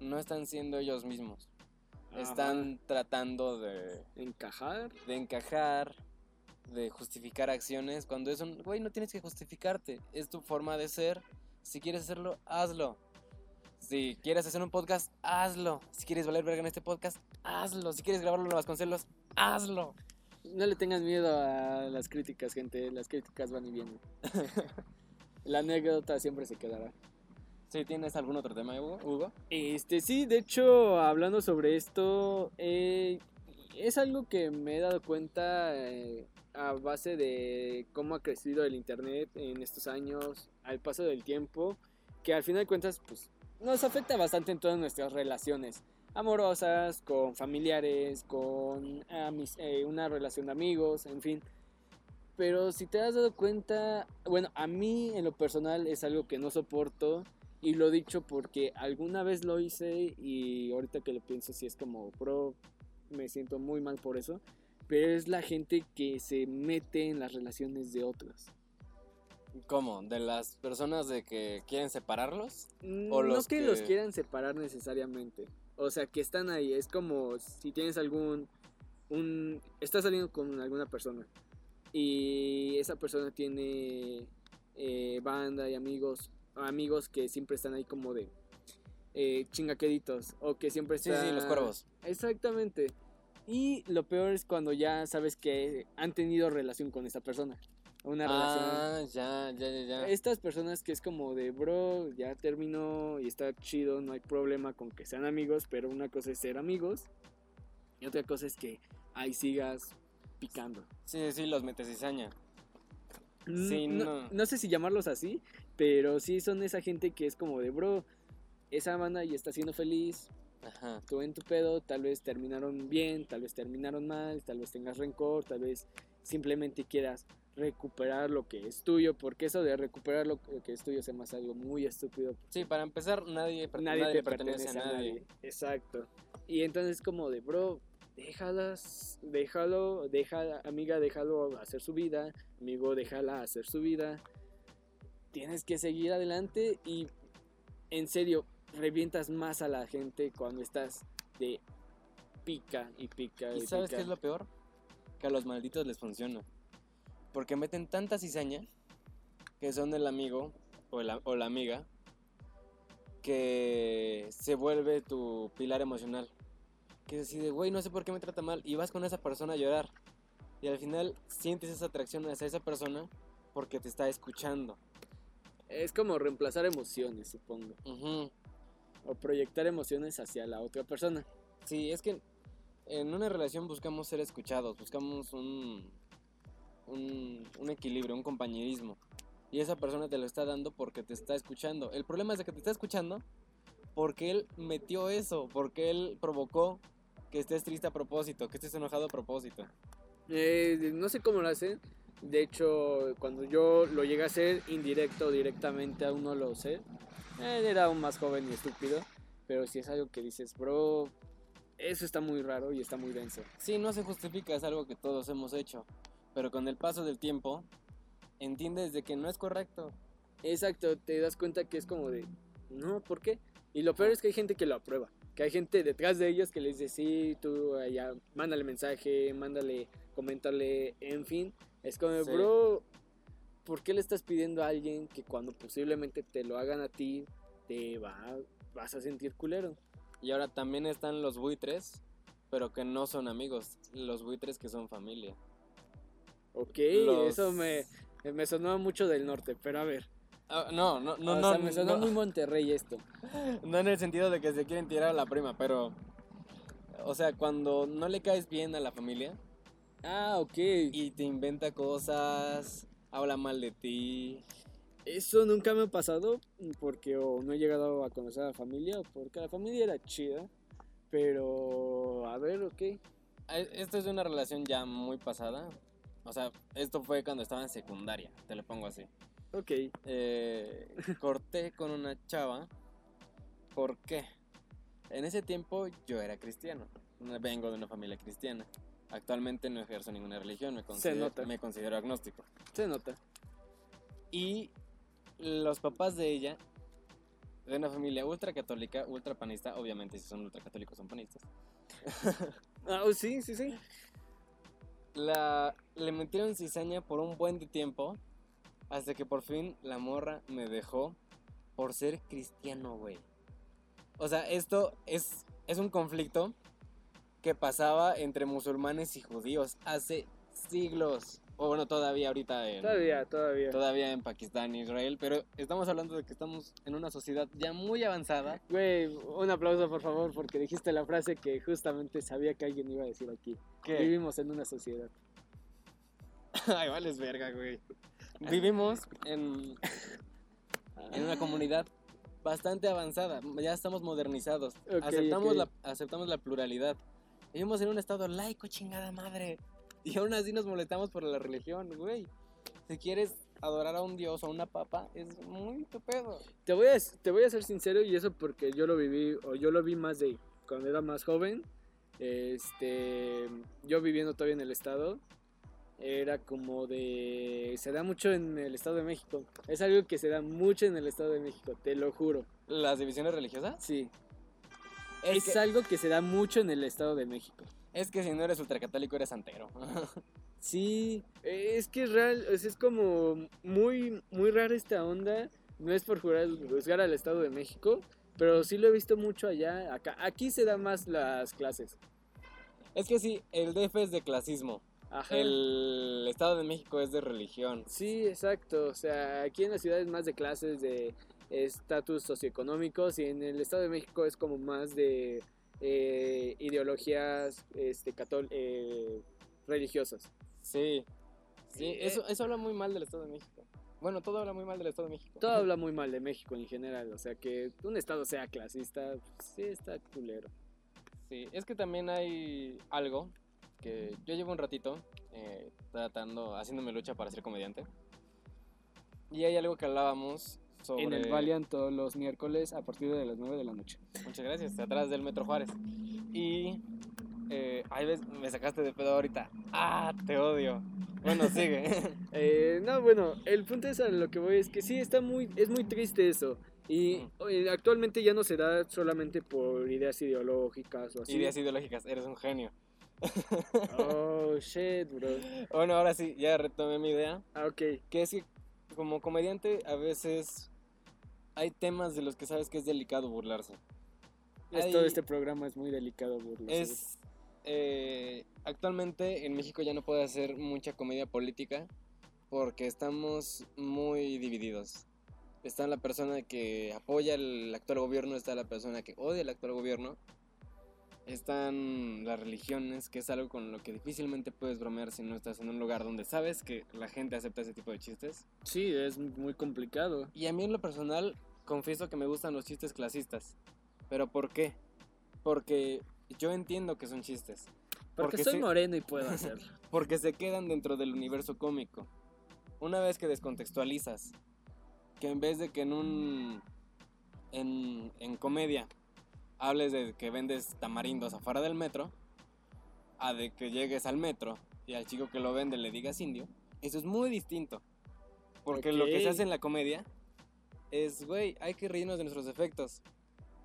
no están siendo ellos mismos. Están tratando de, encajar. de encajar, de justificar acciones, cuando es un... Güey, no tienes que justificarte, es tu forma de ser. Si quieres hacerlo, hazlo. Si quieres hacer un podcast, hazlo. Si quieres valer verga en este podcast, hazlo. Si quieres grabarlo en Vasconcelos, hazlo. No le tengan miedo a las críticas, gente. Las críticas van y vienen. La anécdota siempre se quedará. Si tienes algún otro tema, Hugo. Hugo? Este, sí, de hecho, hablando sobre esto, eh, es algo que me he dado cuenta eh, a base de cómo ha crecido el internet en estos años, al paso del tiempo, que al final de cuentas, pues, nos afecta bastante en todas nuestras relaciones amorosas, con familiares, con eh, una relación de amigos, en fin. Pero si te has dado cuenta, bueno, a mí en lo personal es algo que no soporto y lo dicho porque alguna vez lo hice y ahorita que lo pienso sí es como, bro, me siento muy mal por eso. Pero es la gente que se mete en las relaciones de otros. ¿Cómo? ¿De las personas de que quieren separarlos? no los que, que- los quieran separar necesariamente. O sea, que están ahí. Es como si tienes algún... Un, estás saliendo con alguna persona y esa persona tiene eh, banda y amigos amigos que siempre están ahí como de eh, chingaqueditos o que siempre Sí, están sí, los cuervos. exactamente y lo peor es cuando ya sabes que han tenido relación con esta persona una relación Ah, ya, ya, ya, ya. estas personas que es como de, bro, ya terminó y está chido, no hay problema con que sean amigos, pero una cosa es ser amigos y otra cosa es que ahí sigas picando. Sí, sí, los metes cizaña. Mm, Sí, no, no. no sé si llamarlos así, pero sí son esa gente que es como de, bro, esa banda ya está siendo feliz, Ajá. tú en tu pedo, tal vez terminaron bien, tal vez terminaron mal, tal vez tengas rencor, tal vez simplemente quieras recuperar lo que es tuyo, porque eso de recuperar lo que es tuyo se me hace algo muy estúpido. Sí, para empezar, nadie, nadie, nadie te pertenece, a nadie. Exacto. Y entonces como de, bro, déjalas, déjalo, deja, amiga, déjalo hacer su vida, amigo, déjala hacer su vida. Tienes que seguir adelante y en serio, revientas más a la gente cuando estás de pica y pica y, ¿Y sabes pica. qué es lo peor? Que a los malditos les funciona. Porque meten tanta cizaña que son el amigo o la, o la amiga que se vuelve tu pilar emocional. que decide, güey, no sé por qué me trata mal, y vas con esa persona a llorar. Y al final sientes esa atracción hacia esa persona porque te está escuchando. Es como reemplazar emociones, supongo. O proyectar emociones hacia la otra persona. Sí, es que en una relación buscamos ser escuchados, buscamos un, un, un equilibrio, un compañerismo. Y esa persona te lo está dando porque te está escuchando. El problema es de que te está escuchando porque él metió eso, porque él provocó que estés triste a propósito, que estés enojado a propósito. Eh, no sé cómo lo hacen. De hecho, cuando yo lo llegué a hacer indirecto o directamente, aún no lo sé. Eh, era aún más joven y estúpido. Pero si es algo que dices, bro, eso está muy raro y está muy denso. Sí, no se justifica, es algo que todos hemos hecho. Pero con el paso del tiempo, entiendes de que no es correcto. Exacto, te das cuenta que es como de, no, ¿por qué? Y lo peor es que hay gente que lo aprueba. Que hay gente detrás de ellos que les dice, sí, tú allá, mándale mensaje, mándale, coméntale, en fin. Es como, Sí. bro, ¿por qué le estás pidiendo a alguien que cuando posiblemente te lo hagan a ti, te va, vas a sentir culero? Y ahora también están los buitres, pero que no son amigos. Los buitres que son familia. Ok, Los- eso me, me sonó mucho del norte, pero a ver. Ah, no, no, no, o no, sea, me sonó no, muy Monterrey esto. no en el sentido de que se quieren tirar a la prima, pero... O sea, cuando no le caes bien a la familia Ah, ok. y te inventa cosas, habla mal de ti. Eso nunca me ha pasado porque o no he llegado a conocer a la familia o porque la familia era chida. Pero, a ver, ok. Eh, Esto es una relación ya muy pasada. O sea, esto fue cuando estaba en secundaria, te lo pongo así. Ok. Eh, corté con una chava. ¿Por qué? En ese tiempo yo era cristiano. Vengo de una familia cristiana. Actualmente no ejerzo ninguna religión, me considero, nota. me considero agnóstico. Se nota. Y los papás de ella, de una familia ultra católica, ultra panista, obviamente si son ultra católicos son panistas, Ah, oh, sí, sí, sí. la, le metieron cizaña por un buen de tiempo, hasta que por fin la morra me dejó por ser cristiano, güey. O sea, esto es, es un conflicto que pasaba entre musulmanes y judíos hace siglos. O bueno, todavía ahorita en, Todavía, todavía. todavía en Pakistán e Israel, pero estamos hablando de que estamos en una sociedad ya muy avanzada. Güey, un aplauso por favor porque dijiste la frase que justamente sabía que alguien iba a decir aquí. Vivimos en una sociedad. Ay, vales verga, güey. Vivimos en, en una comunidad bastante avanzada, ya estamos modernizados, Ok, aceptamos, ok. La, aceptamos la pluralidad. Vivimos en un estado laico, chingada madre. Y aún así nos molestamos por la religión, güey. Si quieres adorar a un dios o a una papa, es muy tu pedo. Te voy, a, te voy a ser sincero y eso porque yo lo viví, o yo lo vi más de cuando era más joven. Este, yo viviendo todavía en el estado, era como de... Se da mucho en el estado de México. Es algo que se da mucho en el estado de México, te lo juro. ¿Las divisiones religiosas? Sí, Es, es, que, algo que se da mucho en el estado de México. es que si no eres ultracatólico eres santero. Sí, es que es real, es, es como muy, muy rara esta onda. No es por jurar- juzgar al Estado de México, pero sí lo he visto mucho allá. Acá, aquí se dan más las clases. es que sí, el DF es de clasismo. Ajá. El Estado de México es de religión. Sí, exacto. O sea, aquí en la ciudad es más de clases de estatus socioeconómicos y en el Estado de México es como más de eh, ideologías este, catol eh, religiosas. Sí. Sí, Eh, eso, eso habla muy mal del Estado de México. Bueno, todo habla muy mal del Estado de México. Todo habla muy mal de México en general. O sea, que un Estado sea clasista, pues, sí está culero. Sí, es que también hay algo que yo llevo un ratito tratando, haciéndome lucha para ser comediante. Y hay algo que hablábamos sobre... En el Valiant todos los miércoles a partir de las 9 de la noche. Muchas gracias, atrás del Metro Juárez. Y... Eh, ay, ves, me sacaste de pedo ahorita. Ah, te odio. Bueno, sigue. Eh, no, bueno, el punto es a lo que voy es que sí, está muy, es muy triste eso. Y actualmente ya no se da solamente por ideas ideológicas o así. Ideas ideológicas, eres un genio. Oh, shit, bro. Bueno, ahora sí, ya retomé mi idea. Ah, ok. Que es que como comediante a veces hay temas de los que sabes que es delicado burlarse. Hay- este programa es muy delicado, Es. eh, actualmente en México ya no puede hacer mucha comedia política porque estamos muy divididos. Está la persona que apoya el actual gobierno, está la persona que odia el actual gobierno. Están las religiones, que es algo con lo que difícilmente puedes bromear si no estás en un lugar donde sabes que la gente acepta ese tipo de chistes. Sí, es muy complicado. Y a mí en lo personal, confieso que me gustan los chistes clasistas. ¿Pero por qué? Porque yo entiendo que son chistes. Porque, Porque soy sí- moreno y puedo hacerlo. Porque se quedan dentro del universo cómico. Una vez que descontextualizas, que en vez de que en un. en, en comedia hables de que vendes tamarindos afuera del metro, a de que llegues al metro y al chico que lo vende le digas indio, eso es muy distinto. Porque lo que se hace en la comedia es, güey, hay que reírnos de nuestros efectos.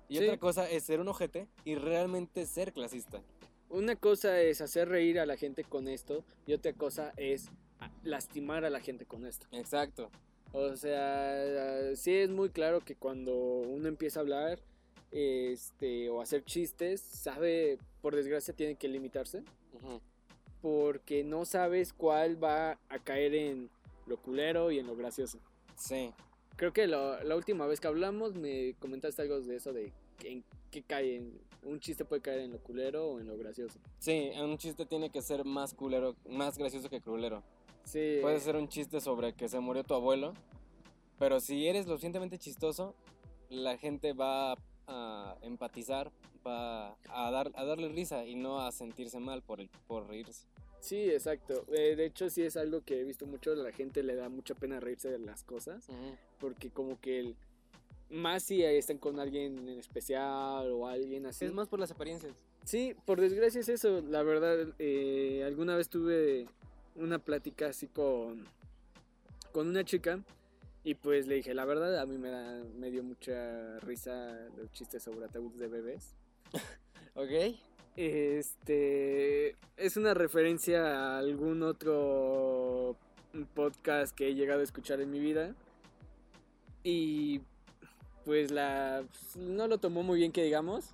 Y Sí. otra cosa es ser un ojete y realmente ser clasista. Una cosa es hacer reír a la gente con esto y otra cosa es lastimar a la gente con esto. Exacto. O sea, sí es muy claro que cuando uno empieza a hablar este, o hacer chistes, sabe, por desgracia, tiene que limitarse porque no sabes cuál va a caer en lo culero y en lo gracioso. Sí. Creo que lo- la última vez que hablamos me comentaste algo de eso de en qué cae en, un chiste puede caer en lo culero o en lo gracioso. Sí, un chiste tiene que ser más culero, más gracioso que culero. Sí. Puede ser un chiste sobre que se murió tu abuelo, pero si eres lo suficientemente chistoso, la gente va a empatizar, va a, dar, a darle risa y no a sentirse mal por, el, por reírse. Sí, exacto. Eh, de hecho, sí es algo que he visto mucho. A la gente le da mucha pena reírse de las cosas. Porque como que el... Más si están con alguien en especial o alguien así. Es más por las apariencias. Sí, por desgracia es eso. La verdad, eh, alguna vez tuve una plática así con, con una chica. Y pues le dije, la verdad, a mí me, da, me dio mucha risa los chistes sobre ataúdes de bebés. ¿Ok? Este es una referencia a algún otro podcast que he llegado a escuchar en mi vida. Y pues la no lo tomó muy bien que digamos.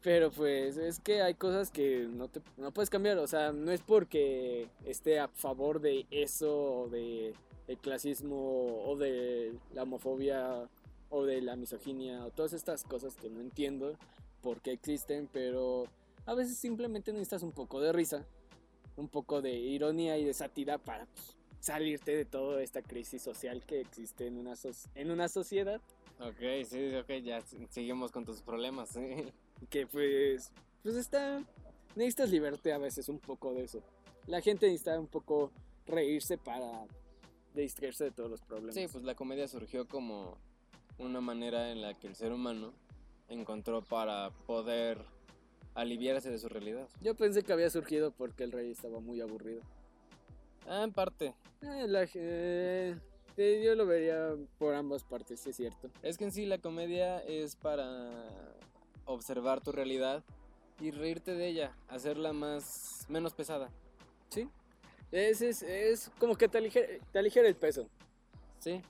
Pero pues es que hay cosas que no te no puedes cambiar, o sea, no es porque esté a favor de eso o de el clasismo o de la homofobia o de la misoginia o todas estas cosas que no entiendo por qué existen, pero a veces simplemente necesitas un poco de risa, un poco de ironía y de sátira para pues, salirte de toda esta crisis social que existe en una, en una sociedad Ok, sí, ok, ya seguimos con tus problemas. sí. que pues, pues está, necesitas liberarte a veces un poco de eso. La gente necesita un poco reírse para distraerse de todos los problemas. Sí, pues la comedia surgió como una manera en la que el ser humano encontró para poder aliviarse de su realidad. Yo pensé que había surgido porque el rey estaba muy aburrido. Ah, en parte. Eh, la ge- eh, yo lo vería por ambas partes, sí es cierto. Es que en sí la comedia es para observar tu realidad y reírte de ella, hacerla más menos pesada. Sí. Es, es, es como que te aligera, te aligera el peso. Sí,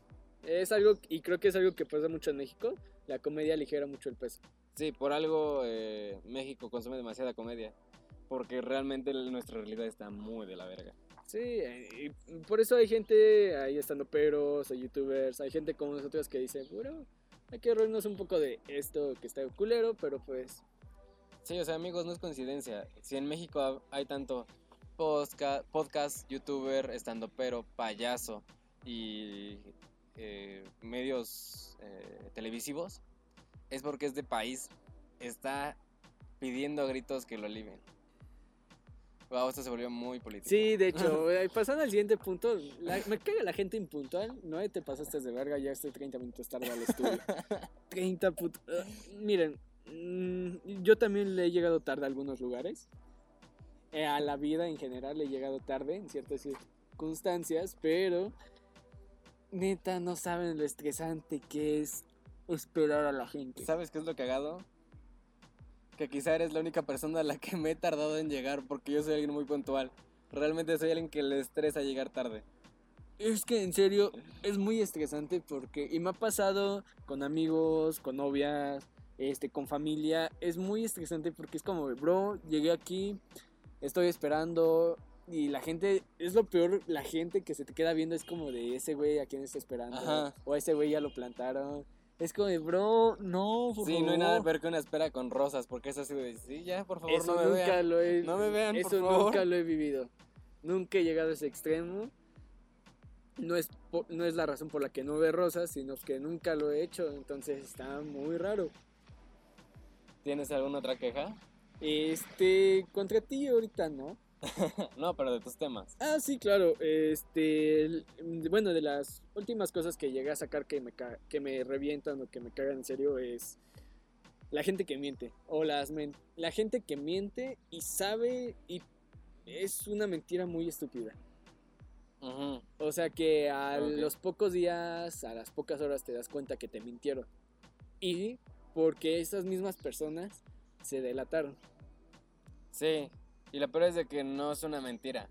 Es algo, y creo que es algo que pasa mucho en México. La comedia aligera mucho el peso. sí, por algo eh, México consume demasiada comedia, porque realmente nuestra realidad está muy de la verga. Sí, eh, y por eso hay gente, ahí estando peros, hay youtubers, hay gente como nosotros que dice, bueno, hay que reírnos un poco de esto que está culero, pero pues, Sí, o sea, amigos, no es coincidencia. Si en México ha- hay tanto podcast, youtuber, estando pero, payaso y eh, medios eh, televisivos, es porque este país está pidiendo a gritos que lo alivien. Wow, esto se volvió muy político. sí, de hecho, eh, pasando al siguiente punto, la- me caga la gente impuntual, no te pasaste de verga, ya estoy 30 minutos tarde al estudio. 30 puto... ah, miren, mm, yo también le he llegado tarde a algunos lugares. Eh, a la vida en general he llegado tarde en ciertas circunstancias, pero neta no saben lo estresante que es esperar a la gente. ¿Sabes qué es lo cagado? Que quizá eres la única persona a la que me he tardado en llegar porque yo soy alguien muy puntual. Realmente soy alguien que le estresa llegar tarde. Es que en serio es muy estresante porque y me ha pasado con amigos, con novias, este, con familia, es muy estresante porque es como, bro, llegué aquí, estoy esperando. Y la gente, es lo peor, la gente que se te queda viendo es como de ese güey a quien está esperando. Ajá. O ese güey ya lo plantaron. Es como de, bro, no, por Sí, no hay nada favor". peor que una espera con rosas, porque es así de, sí, ya, por favor, Eso no me nunca vean. lo he No me vean, por Eso favor. nunca lo he vivido. Nunca he llegado a ese extremo. No es, no es la razón por la que no ve rosas, sino que nunca lo he hecho. Entonces está muy raro. ¿Tienes alguna otra queja? Este, contra ti ahorita no. no, pero de tus temas. Ah, sí, claro. Este, bueno, de las últimas cosas que llegué a sacar que me, que me revientan o que me cagan en serio es la gente que miente. O las men- la gente que miente y sabe y es una mentira muy estúpida. Ujú. O sea que a Ok. los pocos días, a las pocas horas te das cuenta que te mintieron. Y porque esas mismas personas se delataron. Sí, y lo peor es de que no es una mentira.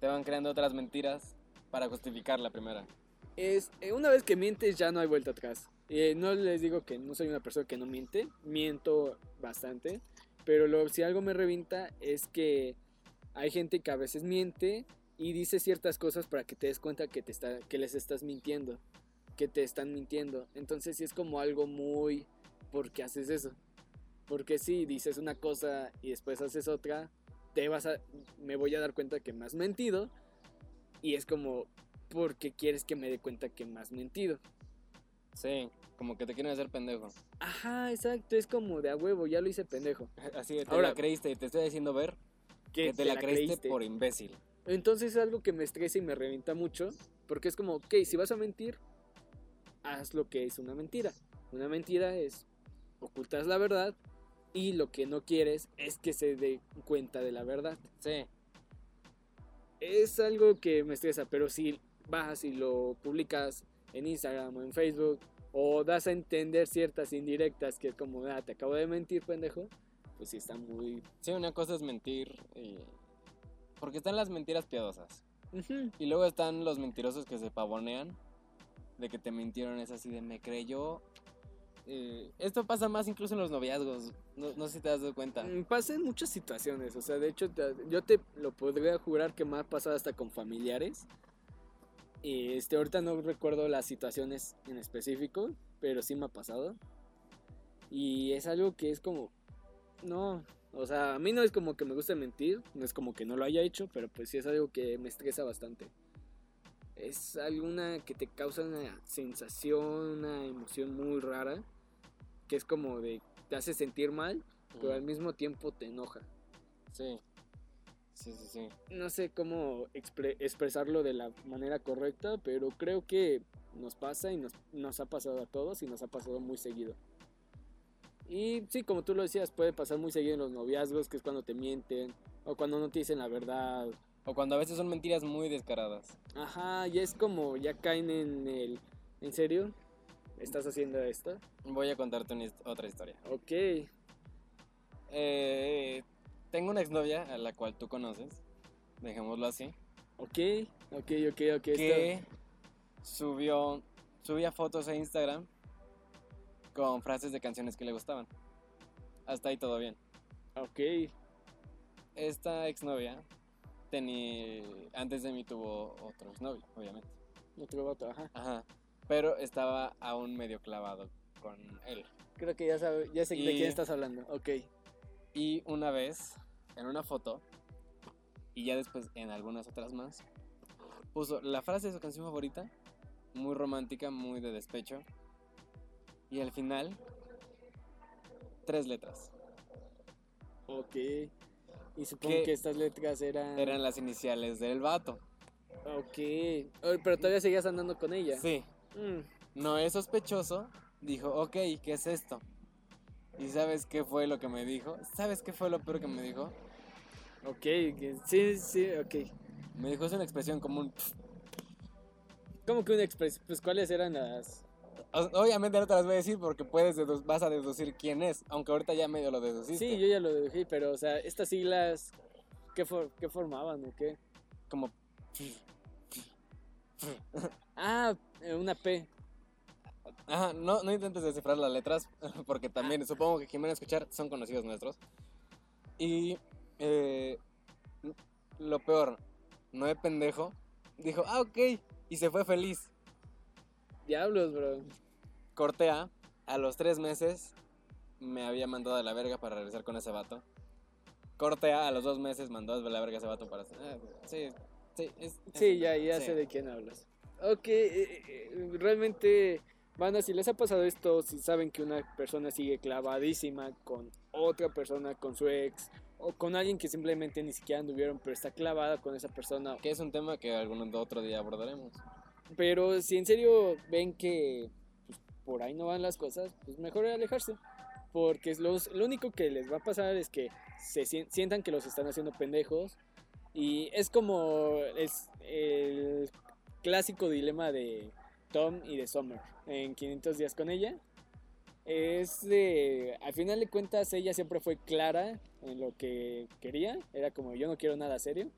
Te van creando otras mentiras para justificar la primera. Es, eh, una vez que mientes ya no hay vuelta atrás. Eh, no les digo que no soy una persona que no miente, miento bastante, pero lo, si algo me revienta es que hay gente que a veces miente y dice ciertas cosas para que te des cuenta que, te está, que les estás mintiendo, que te están mintiendo. Entonces sí es como algo muy... ¿Por qué haces eso? Porque si dices una cosa y después haces otra, te vas a... Me voy a dar cuenta que me has mentido y es como, porque quieres que me dé cuenta que me has mentido. Sí, como que te quieren hacer pendejo. Ajá, exacto, es como de a huevo, ya lo hice pendejo. Así de, te Ahora- la creíste te estoy haciendo ver que te, la, creíste, por imbécil. Entonces es algo que me estresa y me revienta mucho, porque es como, ok, si vas a mentir, haz lo que es una mentira. Una mentira es ocultas la verdad y lo que no quieres es que se dé cuenta de la verdad. Sí, Es algo que me estresa, pero si vas y lo publicas en Instagram o en Facebook o das a entender ciertas indirectas que es como, ah, te acabo de mentir, pendejo, pues sí está muy... sí, una cosa es mentir. y- Porque están las mentiras piadosas. Y luego están los mentirosos que se pavonean de que te mintieron. Es así de me creyó. Eh, esto pasa más incluso en los noviazgos. No, no sé si te has dado cuenta. Mm, Pasa en muchas situaciones, o sea, de hecho te- yo te lo podría jurar que me ha pasado hasta con familiares. Y este, ahorita no recuerdo las situaciones en específico, pero sí me ha pasado. Y es algo que es como, no, o sea, a mí no es como que me guste mentir, no es como que no lo haya hecho, pero pues sí es algo que me estresa bastante. Es alguna que te causa una sensación, una emoción muy rara, que es como de, te hace sentir mal, pero al mismo tiempo te enoja. Sí. Sí, sí, sí. No sé cómo expre- expresarlo de la manera correcta, pero creo que nos pasa y nos, nos ha pasado a todos y nos ha pasado muy seguido. Y sí, como tú lo decías, puede pasar muy seguido en los noviazgos, que es cuando te mienten, o cuando no te dicen la verdad. O cuando a veces son mentiras muy descaradas. Ajá, ya es como, ya caen en el... ¿En serio? ¿Estás haciendo esto? Voy a contarte una otra historia. Ok. Eh, tengo una exnovia a la cual tú conoces. Dejémoslo así. Ok, ok, ok, ok. que subió subía fotos a Instagram con frases de canciones que le gustaban. Hasta ahí todo bien. Ok. Esta exnovia tenía antes de mí tuvo otro exnovio, obviamente. Otro vato, ajá. Ajá. Pero estaba aún medio clavado con él. Creo que ya, sabe, ya sé de quién estás hablando. Ok. Y una vez, en una foto, y ya después en algunas otras más, puso la frase de su canción favorita, muy romántica, muy de despecho. Y al final, tres letras. Ok. Y supongo Que que estas letras eran... Eran las iniciales del vato. Ok. Oh, pero todavía seguías andando con ella. Sí, Mm, no es sospechoso. Dijo, ok, ¿qué es esto? ¿Y sabes qué fue lo que me dijo? ¿Sabes qué fue lo peor que me dijo? ok. Sí, sí, ok. Me dijo, es una expresión común. ¿Cómo que una expresión? Pues cuáles eran las... Obviamente no te las voy a decir porque puedes vas a deducir quién es, aunque ahorita ya medio lo deduciste. Sí, yo ya lo deduje, pero o sea, estas siglas, ¿qué, for- qué formaban o qué? Como Ah, eh, una P. Ajá, no, no intentes descifrar las letras, porque también supongo que quien van a escuchar son conocidos nuestros. Y eh, lo peor, no de pendejo, dijo, ah, ok, y se fue feliz. Diablos, bro. Cortea, a los tres meses me había mandado a la verga para regresar con ese vato. Cortea, a los dos meses mandó a la verga a ese vato para... ah, sí, sí, es- Sí, es- ya, ya sí. sé de quién hablas. Ok, eh, eh, realmente, banda, si les ha pasado esto, si saben que una persona sigue clavadísima con otra persona, con su ex, o con alguien que simplemente ni siquiera anduvieron, pero está clavada con esa persona, Que es un tema que algún otro día abordaremos. Pero si en serio ven que pues, por ahí no van las cosas, pues mejor alejarse. Porque los, lo único que les va a pasar es que se sien- sientan que los están haciendo pendejos. Y es como es el clásico dilema de Tom y de Summer en 500 días con ella. Es de, al final de cuentas, ella siempre fue clara en lo que quería. Era como, yo no quiero nada serio.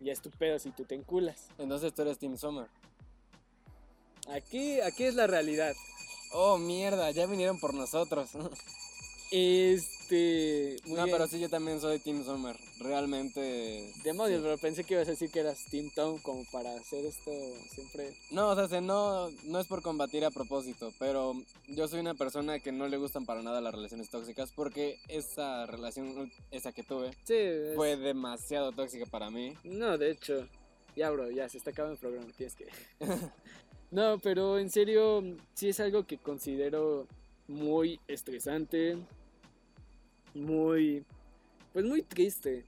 Y es tu pedo si tú te enculas. Entonces tú eres Team Summer. Aquí, aquí es la realidad. Oh, mierda, ya vinieron por nosotros. Este. muy no, bien. pero sí, yo también soy Team Summer. Realmente. Demonios, sí. pero pensé que ibas a decir que eras Team Tom como para hacer esto siempre. No, o sea, se- no, no es por combatir a propósito, pero yo soy una persona que no le gustan para nada las relaciones tóxicas porque esa relación, esa que tuve, Sí, es- fue demasiado tóxica para mí. No, de hecho. Ya, bro, ya se está acabando el programa, tienes que. no, pero en serio, sí es algo que considero muy estresante. Muy. Pues muy triste.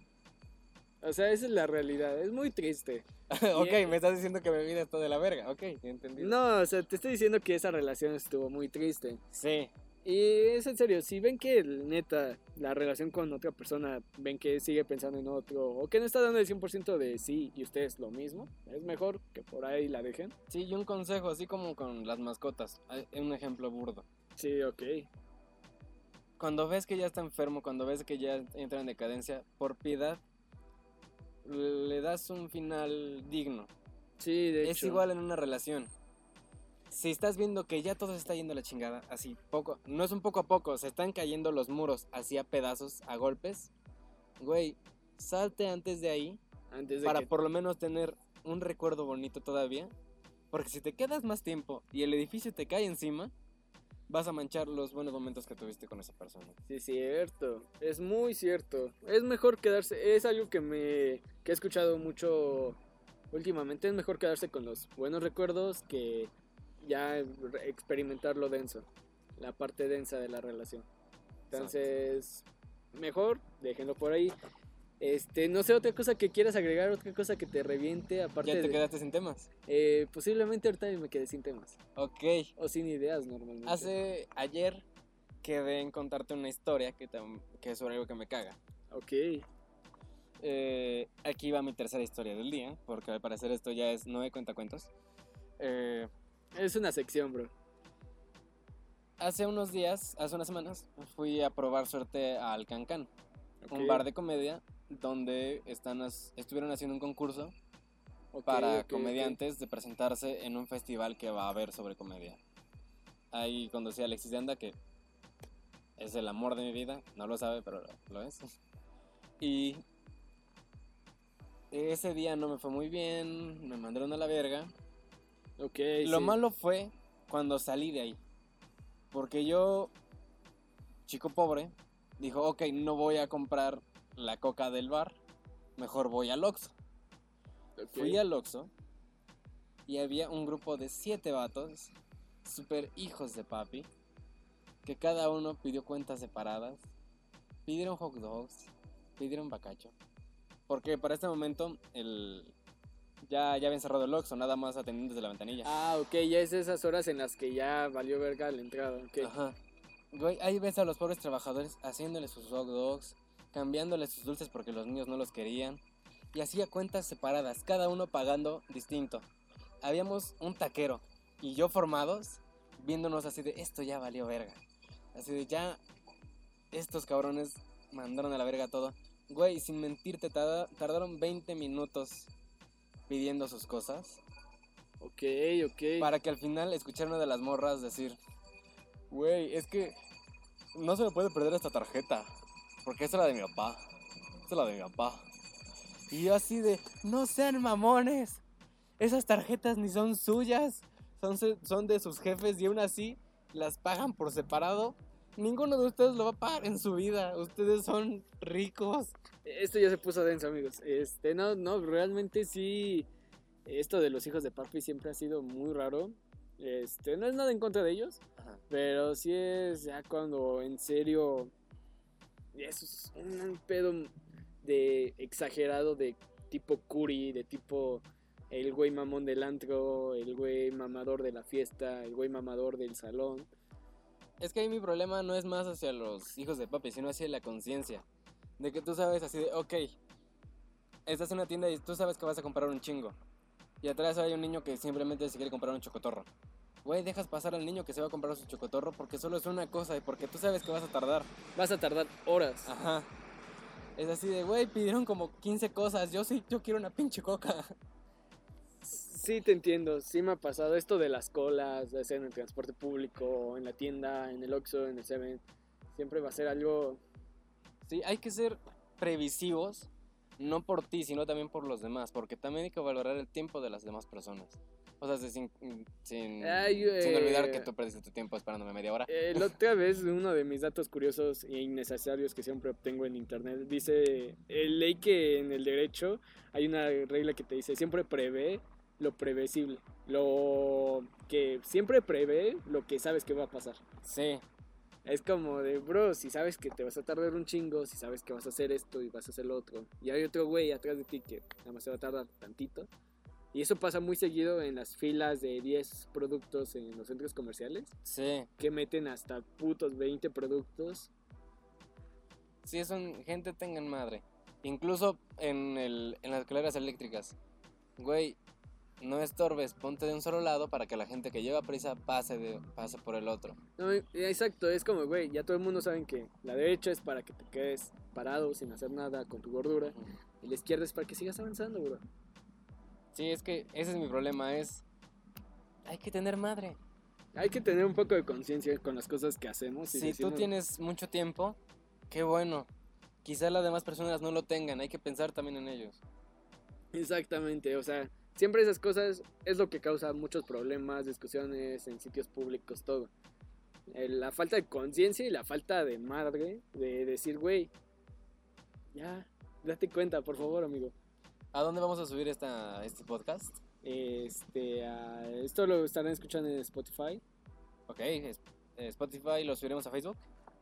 O sea, esa es la realidad, es muy triste. ok, me estás diciendo que mi vida está de la verga. Ok, entendí. No, o sea, te estoy diciendo que esa relación estuvo muy triste. Sí, Y es en serio, si ven que neta la relación con otra persona, ven que sigue pensando en otro, o que no está dando el 100% de sí y ustedes lo mismo, es mejor que por ahí la dejen. sí, y un consejo, así como con las mascotas. Un ejemplo burdo. Sí, ok. Cuando ves que ya está enfermo, cuando ves que ya entra en decadencia, por piedad, le das un final digno. Sí, de Es hecho. igual en una relación. Si estás viendo que ya todo se está yendo a la chingada, así poco, no es un poco a poco, se están cayendo los muros así a pedazos, a golpes, güey, salte antes de ahí Antes de para que... por lo menos tener un recuerdo bonito todavía. Porque si te quedas más tiempo y el edificio te cae encima, vas a manchar los buenos momentos que tuviste con esa persona. Sí, cierto. Es muy cierto. Es mejor quedarse. Es algo que me. que he escuchado mucho últimamente. Es mejor quedarse con los buenos recuerdos que ya experimentar lo denso. La parte densa de la relación. Entonces, mejor déjenlo por ahí. Este, no sé, otra cosa que quieras agregar, otra cosa que te reviente, aparte ¿Ya te de- quedaste sin temas? eh, posiblemente ahorita me quedé sin temas. Ok. O sin ideas normalmente. Hace ayer quedé en contarte una historia que, tam- que es sobre algo que me caga. Ok. Eh, aquí va mi tercera historia del día, porque al parecer esto ya es nueve cuentacuentos. Eh, Es una sección, bro. hace unos días, hace unas semanas, fui a probar suerte al Cancan, un Ok. bar de comedia donde están estuvieron haciendo un concurso para comediantes de presentarse en un festival que va a haber sobre comedia. Ahí conducí a Alexis de Anda, que es el amor de mi vida, no lo sabe, pero lo es. Y ese día no me fue muy bien, me mandaron a la verga. Ok, Lo sí. malo fue cuando salí de ahí. Porque yo, chico pobre, dijo, ok, no voy a comprar la coca del bar, mejor voy al Oxxo. Fui al Oxxo y había un grupo de siete vatos, super hijos de papi, que cada uno pidió cuentas separadas, pidieron hot dogs, pidieron bacacho. Porque para este momento el ya, ya habían cerrado el Oxxo, nada más atendiendo desde la ventanilla. Ah, ok, ya es esas horas en las que ya valió verga la entrada. ok. Ajá. Güey, ahí ves a los pobres trabajadores haciéndoles sus hot dogs, cambiándoles sus dulces porque los niños no los querían. Y hacía cuentas separadas, cada uno pagando distinto. Habíamos un taquero y yo formados, viéndonos así de esto ya valió verga. Así de ya, estos cabrones mandaron a la verga todo. Güey, sin mentirte, tarda- tardaron 20 minutos pidiendo sus cosas. Ok, ok. Para que al final escuchar una de las morras decir, güey, es que no se me puede perder esta tarjeta, porque esta es la de mi papá, esta es la de mi papá. Y yo así de, no sean mamones, esas tarjetas ni son suyas, son, son de sus jefes y aún así las pagan por separado. Ninguno de ustedes lo va a pagar en su vida, ustedes son ricos. Esto ya se puso denso, amigos. Este, no, no, realmente sí. Esto de los hijos de papi siempre ha sido muy raro. Este, no es nada en contra de ellos, Ajá. pero sí es ya cuando en serio. Eso es un pedo de exagerado de tipo Curi, de tipo el güey mamón del antro, el güey mamador de la fiesta, el güey mamador del salón. Es que ahí mi problema no es más hacia los hijos de papi, sino hacia la conciencia. De que tú sabes así de, ok, estás en una tienda y tú sabes que vas a comprar un chingo. Y atrás hay un niño que simplemente se quiere comprar un chocotorro. Güey, dejas pasar al niño que se va a comprar su chocotorro porque solo es una cosa y porque tú sabes que vas a tardar. Vas a tardar horas. Ajá. Es así de, güey, pidieron como 15 cosas. Yo sí, yo quiero una pinche coca. Sí, te entiendo. Sí me ha pasado esto de las colas, ya sea en el transporte público, en la tienda, en el Oxxo, en el Seven. Siempre va a ser algo... Sí, hay que ser previsivos, no por ti, sino también por los demás, porque también hay que valorar el tiempo de las demás personas. O sea, sin, sin, Ay, sin olvidar eh, que tú perdiste tu tiempo esperándome media hora. Eh, la otra vez, uno de mis datos curiosos e innecesarios que siempre obtengo en internet, dice, eh, ley que en el derecho hay una regla que te dice, siempre prevé lo previsible, lo que siempre prevé lo que sabes que va a pasar. Sí, Es como de, bro, si sabes que te vas a tardar un chingo, si sabes que vas a hacer esto y vas a hacer lo otro, y hay otro güey atrás de ti que nada más se va a tardar tantito. Y eso pasa muy seguido en las filas de 10 productos en los centros comerciales, sí. que meten hasta putos 20 productos. Sí, son gente tengan madre. Incluso en, el, en las escaleras eléctricas. Güey, no estorbes, ponte de un solo lado para que la gente que lleva prisa pase, de, pase por el otro. No, exacto, es como, güey, ya todo el mundo sabe que la derecha es para que te quedes parado sin hacer nada con tu gordura, y la izquierda es para que sigas avanzando, bro. Sí, es que ese es mi problema, es... Hay que tener madre. Hay que tener un poco de conciencia con las cosas que hacemos. y Si tú decirnos- tienes mucho tiempo, qué bueno. Quizá las demás personas no lo tengan, hay que pensar también en ellos. Exactamente, o sea, siempre esas cosas es lo que causa muchos problemas, discusiones en sitios públicos, todo. Eh, La falta de conciencia y la falta de madre de decir, güey, ya, date cuenta, por favor, amigo. ¿A dónde vamos a subir esta, este podcast? Este, esto lo estarán escuchando en Spotify. Ok, es- eh, Spotify, lo subiremos a Facebook.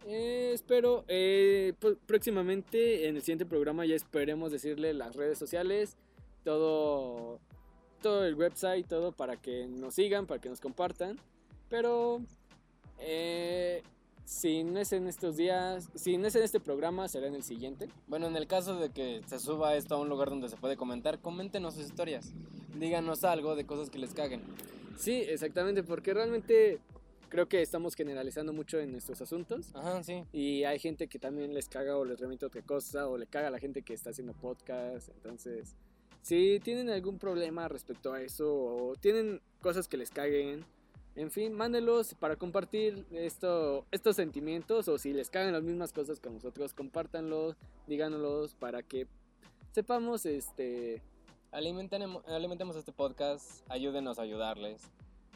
Eh, espero, eh, pr- próximamente en el siguiente programa ya esperemos decirle las redes sociales, todo, todo el website, todo para que nos sigan, para que nos compartan. Pero eh, si no es en estos días, si no es en este programa, será en el siguiente. Bueno, en el caso de que se suba esto a un lugar donde se puede comentar, coméntenos sus historias. Díganos algo de cosas que les caguen. Sí, exactamente, porque realmente creo que estamos generalizando mucho en nuestros asuntos. Ajá, sí. Y hay gente que también les caga o les remite otra cosa o le caga a la gente que está haciendo podcast. Entonces, si tienen algún problema respecto a eso o tienen cosas que les caguen, en fin, mándenlos para compartir esto, estos sentimientos o si les cagan las mismas cosas que nosotros, compártanlos, díganos para que sepamos este Alimentemos, alimentemos este podcast, ayúdenos a ayudarles.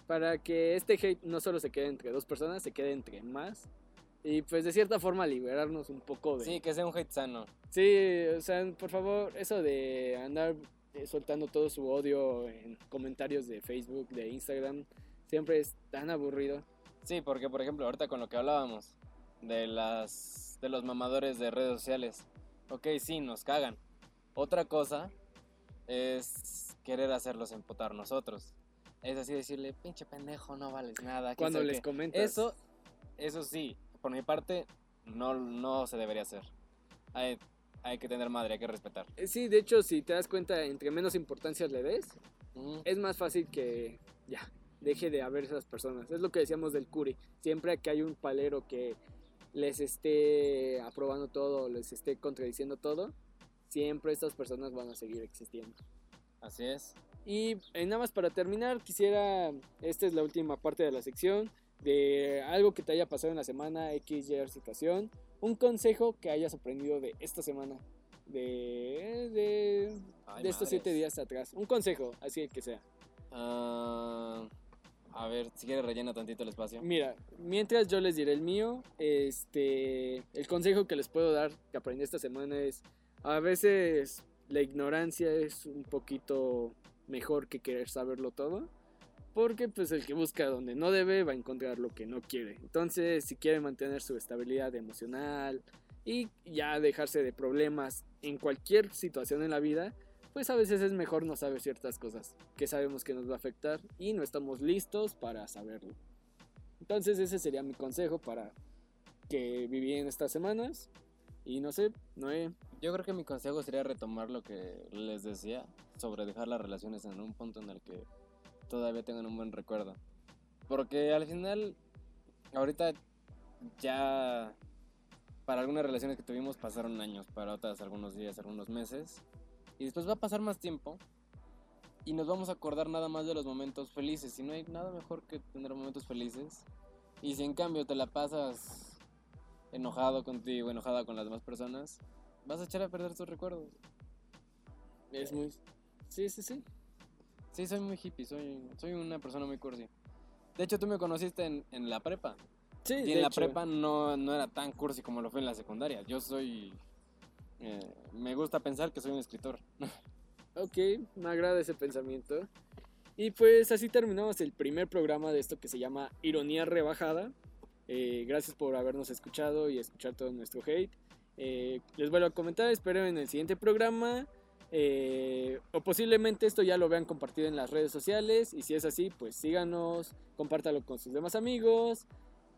para que este hate no solo se quede entre dos personas, se quede entre más. Y pues de cierta forma liberarnos un poco de... Sí, que sea un hate sano. Sí, o sea, por favor, eso de andar eh, soltando todo su odio en comentarios de Facebook, de Instagram, siempre es tan aburrido. Sí, porque por ejemplo, ahorita con lo que hablábamos de las de los mamadores de redes sociales. Ok, sí, nos cagan. Otra cosa es querer hacerlos emputar nosotros. Es así decirle, pinche pendejo, no vales nada. Cuando les qué". comentas. Eso, eso sí, por mi parte, no, no se debería hacer. Hay, hay que tener madre, hay que respetar. Eh, Sí, de hecho, si te das cuenta, entre menos importancia le des, Mm, es más fácil que ya deje de haber esas personas. Es lo que decíamos del Curi. Siempre que hay un palero que les esté aprobando todo, les esté contradiciendo todo, siempre estas personas van a seguir existiendo. Así es. Y eh, nada más para terminar, quisiera, esta es la última parte de la sección, de algo que te haya pasado en la semana, X, Y situación, un consejo que hayas aprendido de esta semana, de, de, Ay, de estos siete días atrás. Un consejo, así que sea. Ah, a ver, si quieres rellena tantito el espacio. Mira, mientras yo les diré el mío, este, el consejo que les puedo dar que aprendí esta semana es, a veces la ignorancia es un poquito mejor que querer saberlo todo, porque pues el que busca donde no debe va a encontrar lo que no quiere. Entonces, si quiere mantener su estabilidad emocional y ya dejarse de problemas en cualquier situación en la vida, pues a veces es mejor no saber ciertas cosas que sabemos que nos va a afectar y no estamos listos para saberlo. Entonces ese sería mi consejo para que viví estas semanas. Y no sé, Noé, Yo creo que mi consejo sería retomar lo que les decía sobre dejar las relaciones en un punto en el que todavía tengan un buen recuerdo. Porque al final, ahorita ya para algunas relaciones que tuvimos pasaron años, para otras algunos días, algunos meses. Y después va a pasar más tiempo y nos vamos a acordar nada más de los momentos felices. Y no hay nada mejor que tener momentos felices. Y si en cambio te la pasas enojado contigo, enojada con las demás personas, vas a echar a perder tus recuerdos. es muy... Sí, sí, sí. Sí, soy muy hippie, soy, soy una persona muy cursi. De hecho, tú me conociste en, en la prepa. Sí, Y de en la hecho. prepa no, no era tan cursi como lo fue en la secundaria. Yo soy... eh, me gusta pensar que soy un escritor. Ok, me agrada ese pensamiento. Y pues así terminamos el primer programa de esto que se llama Ironía Rebajada. Eh, gracias por habernos escuchado y escuchar todo nuestro hate. Eh, les vuelvo a comentar, espero en el siguiente programa. Eh, o posiblemente esto ya lo vean compartido en las redes sociales. Y si es así, pues síganos, compártalo con sus demás amigos.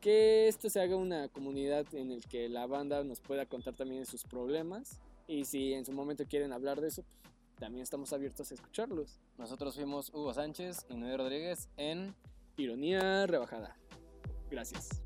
Que esto se haga una comunidad en el que la banda nos pueda contar también sus problemas. Y si en su momento quieren hablar de eso, pues, también estamos abiertos a escucharlos. Nosotros fuimos Hugo Sánchez y Noé Rodríguez en... Ironía rebajada. Gracias.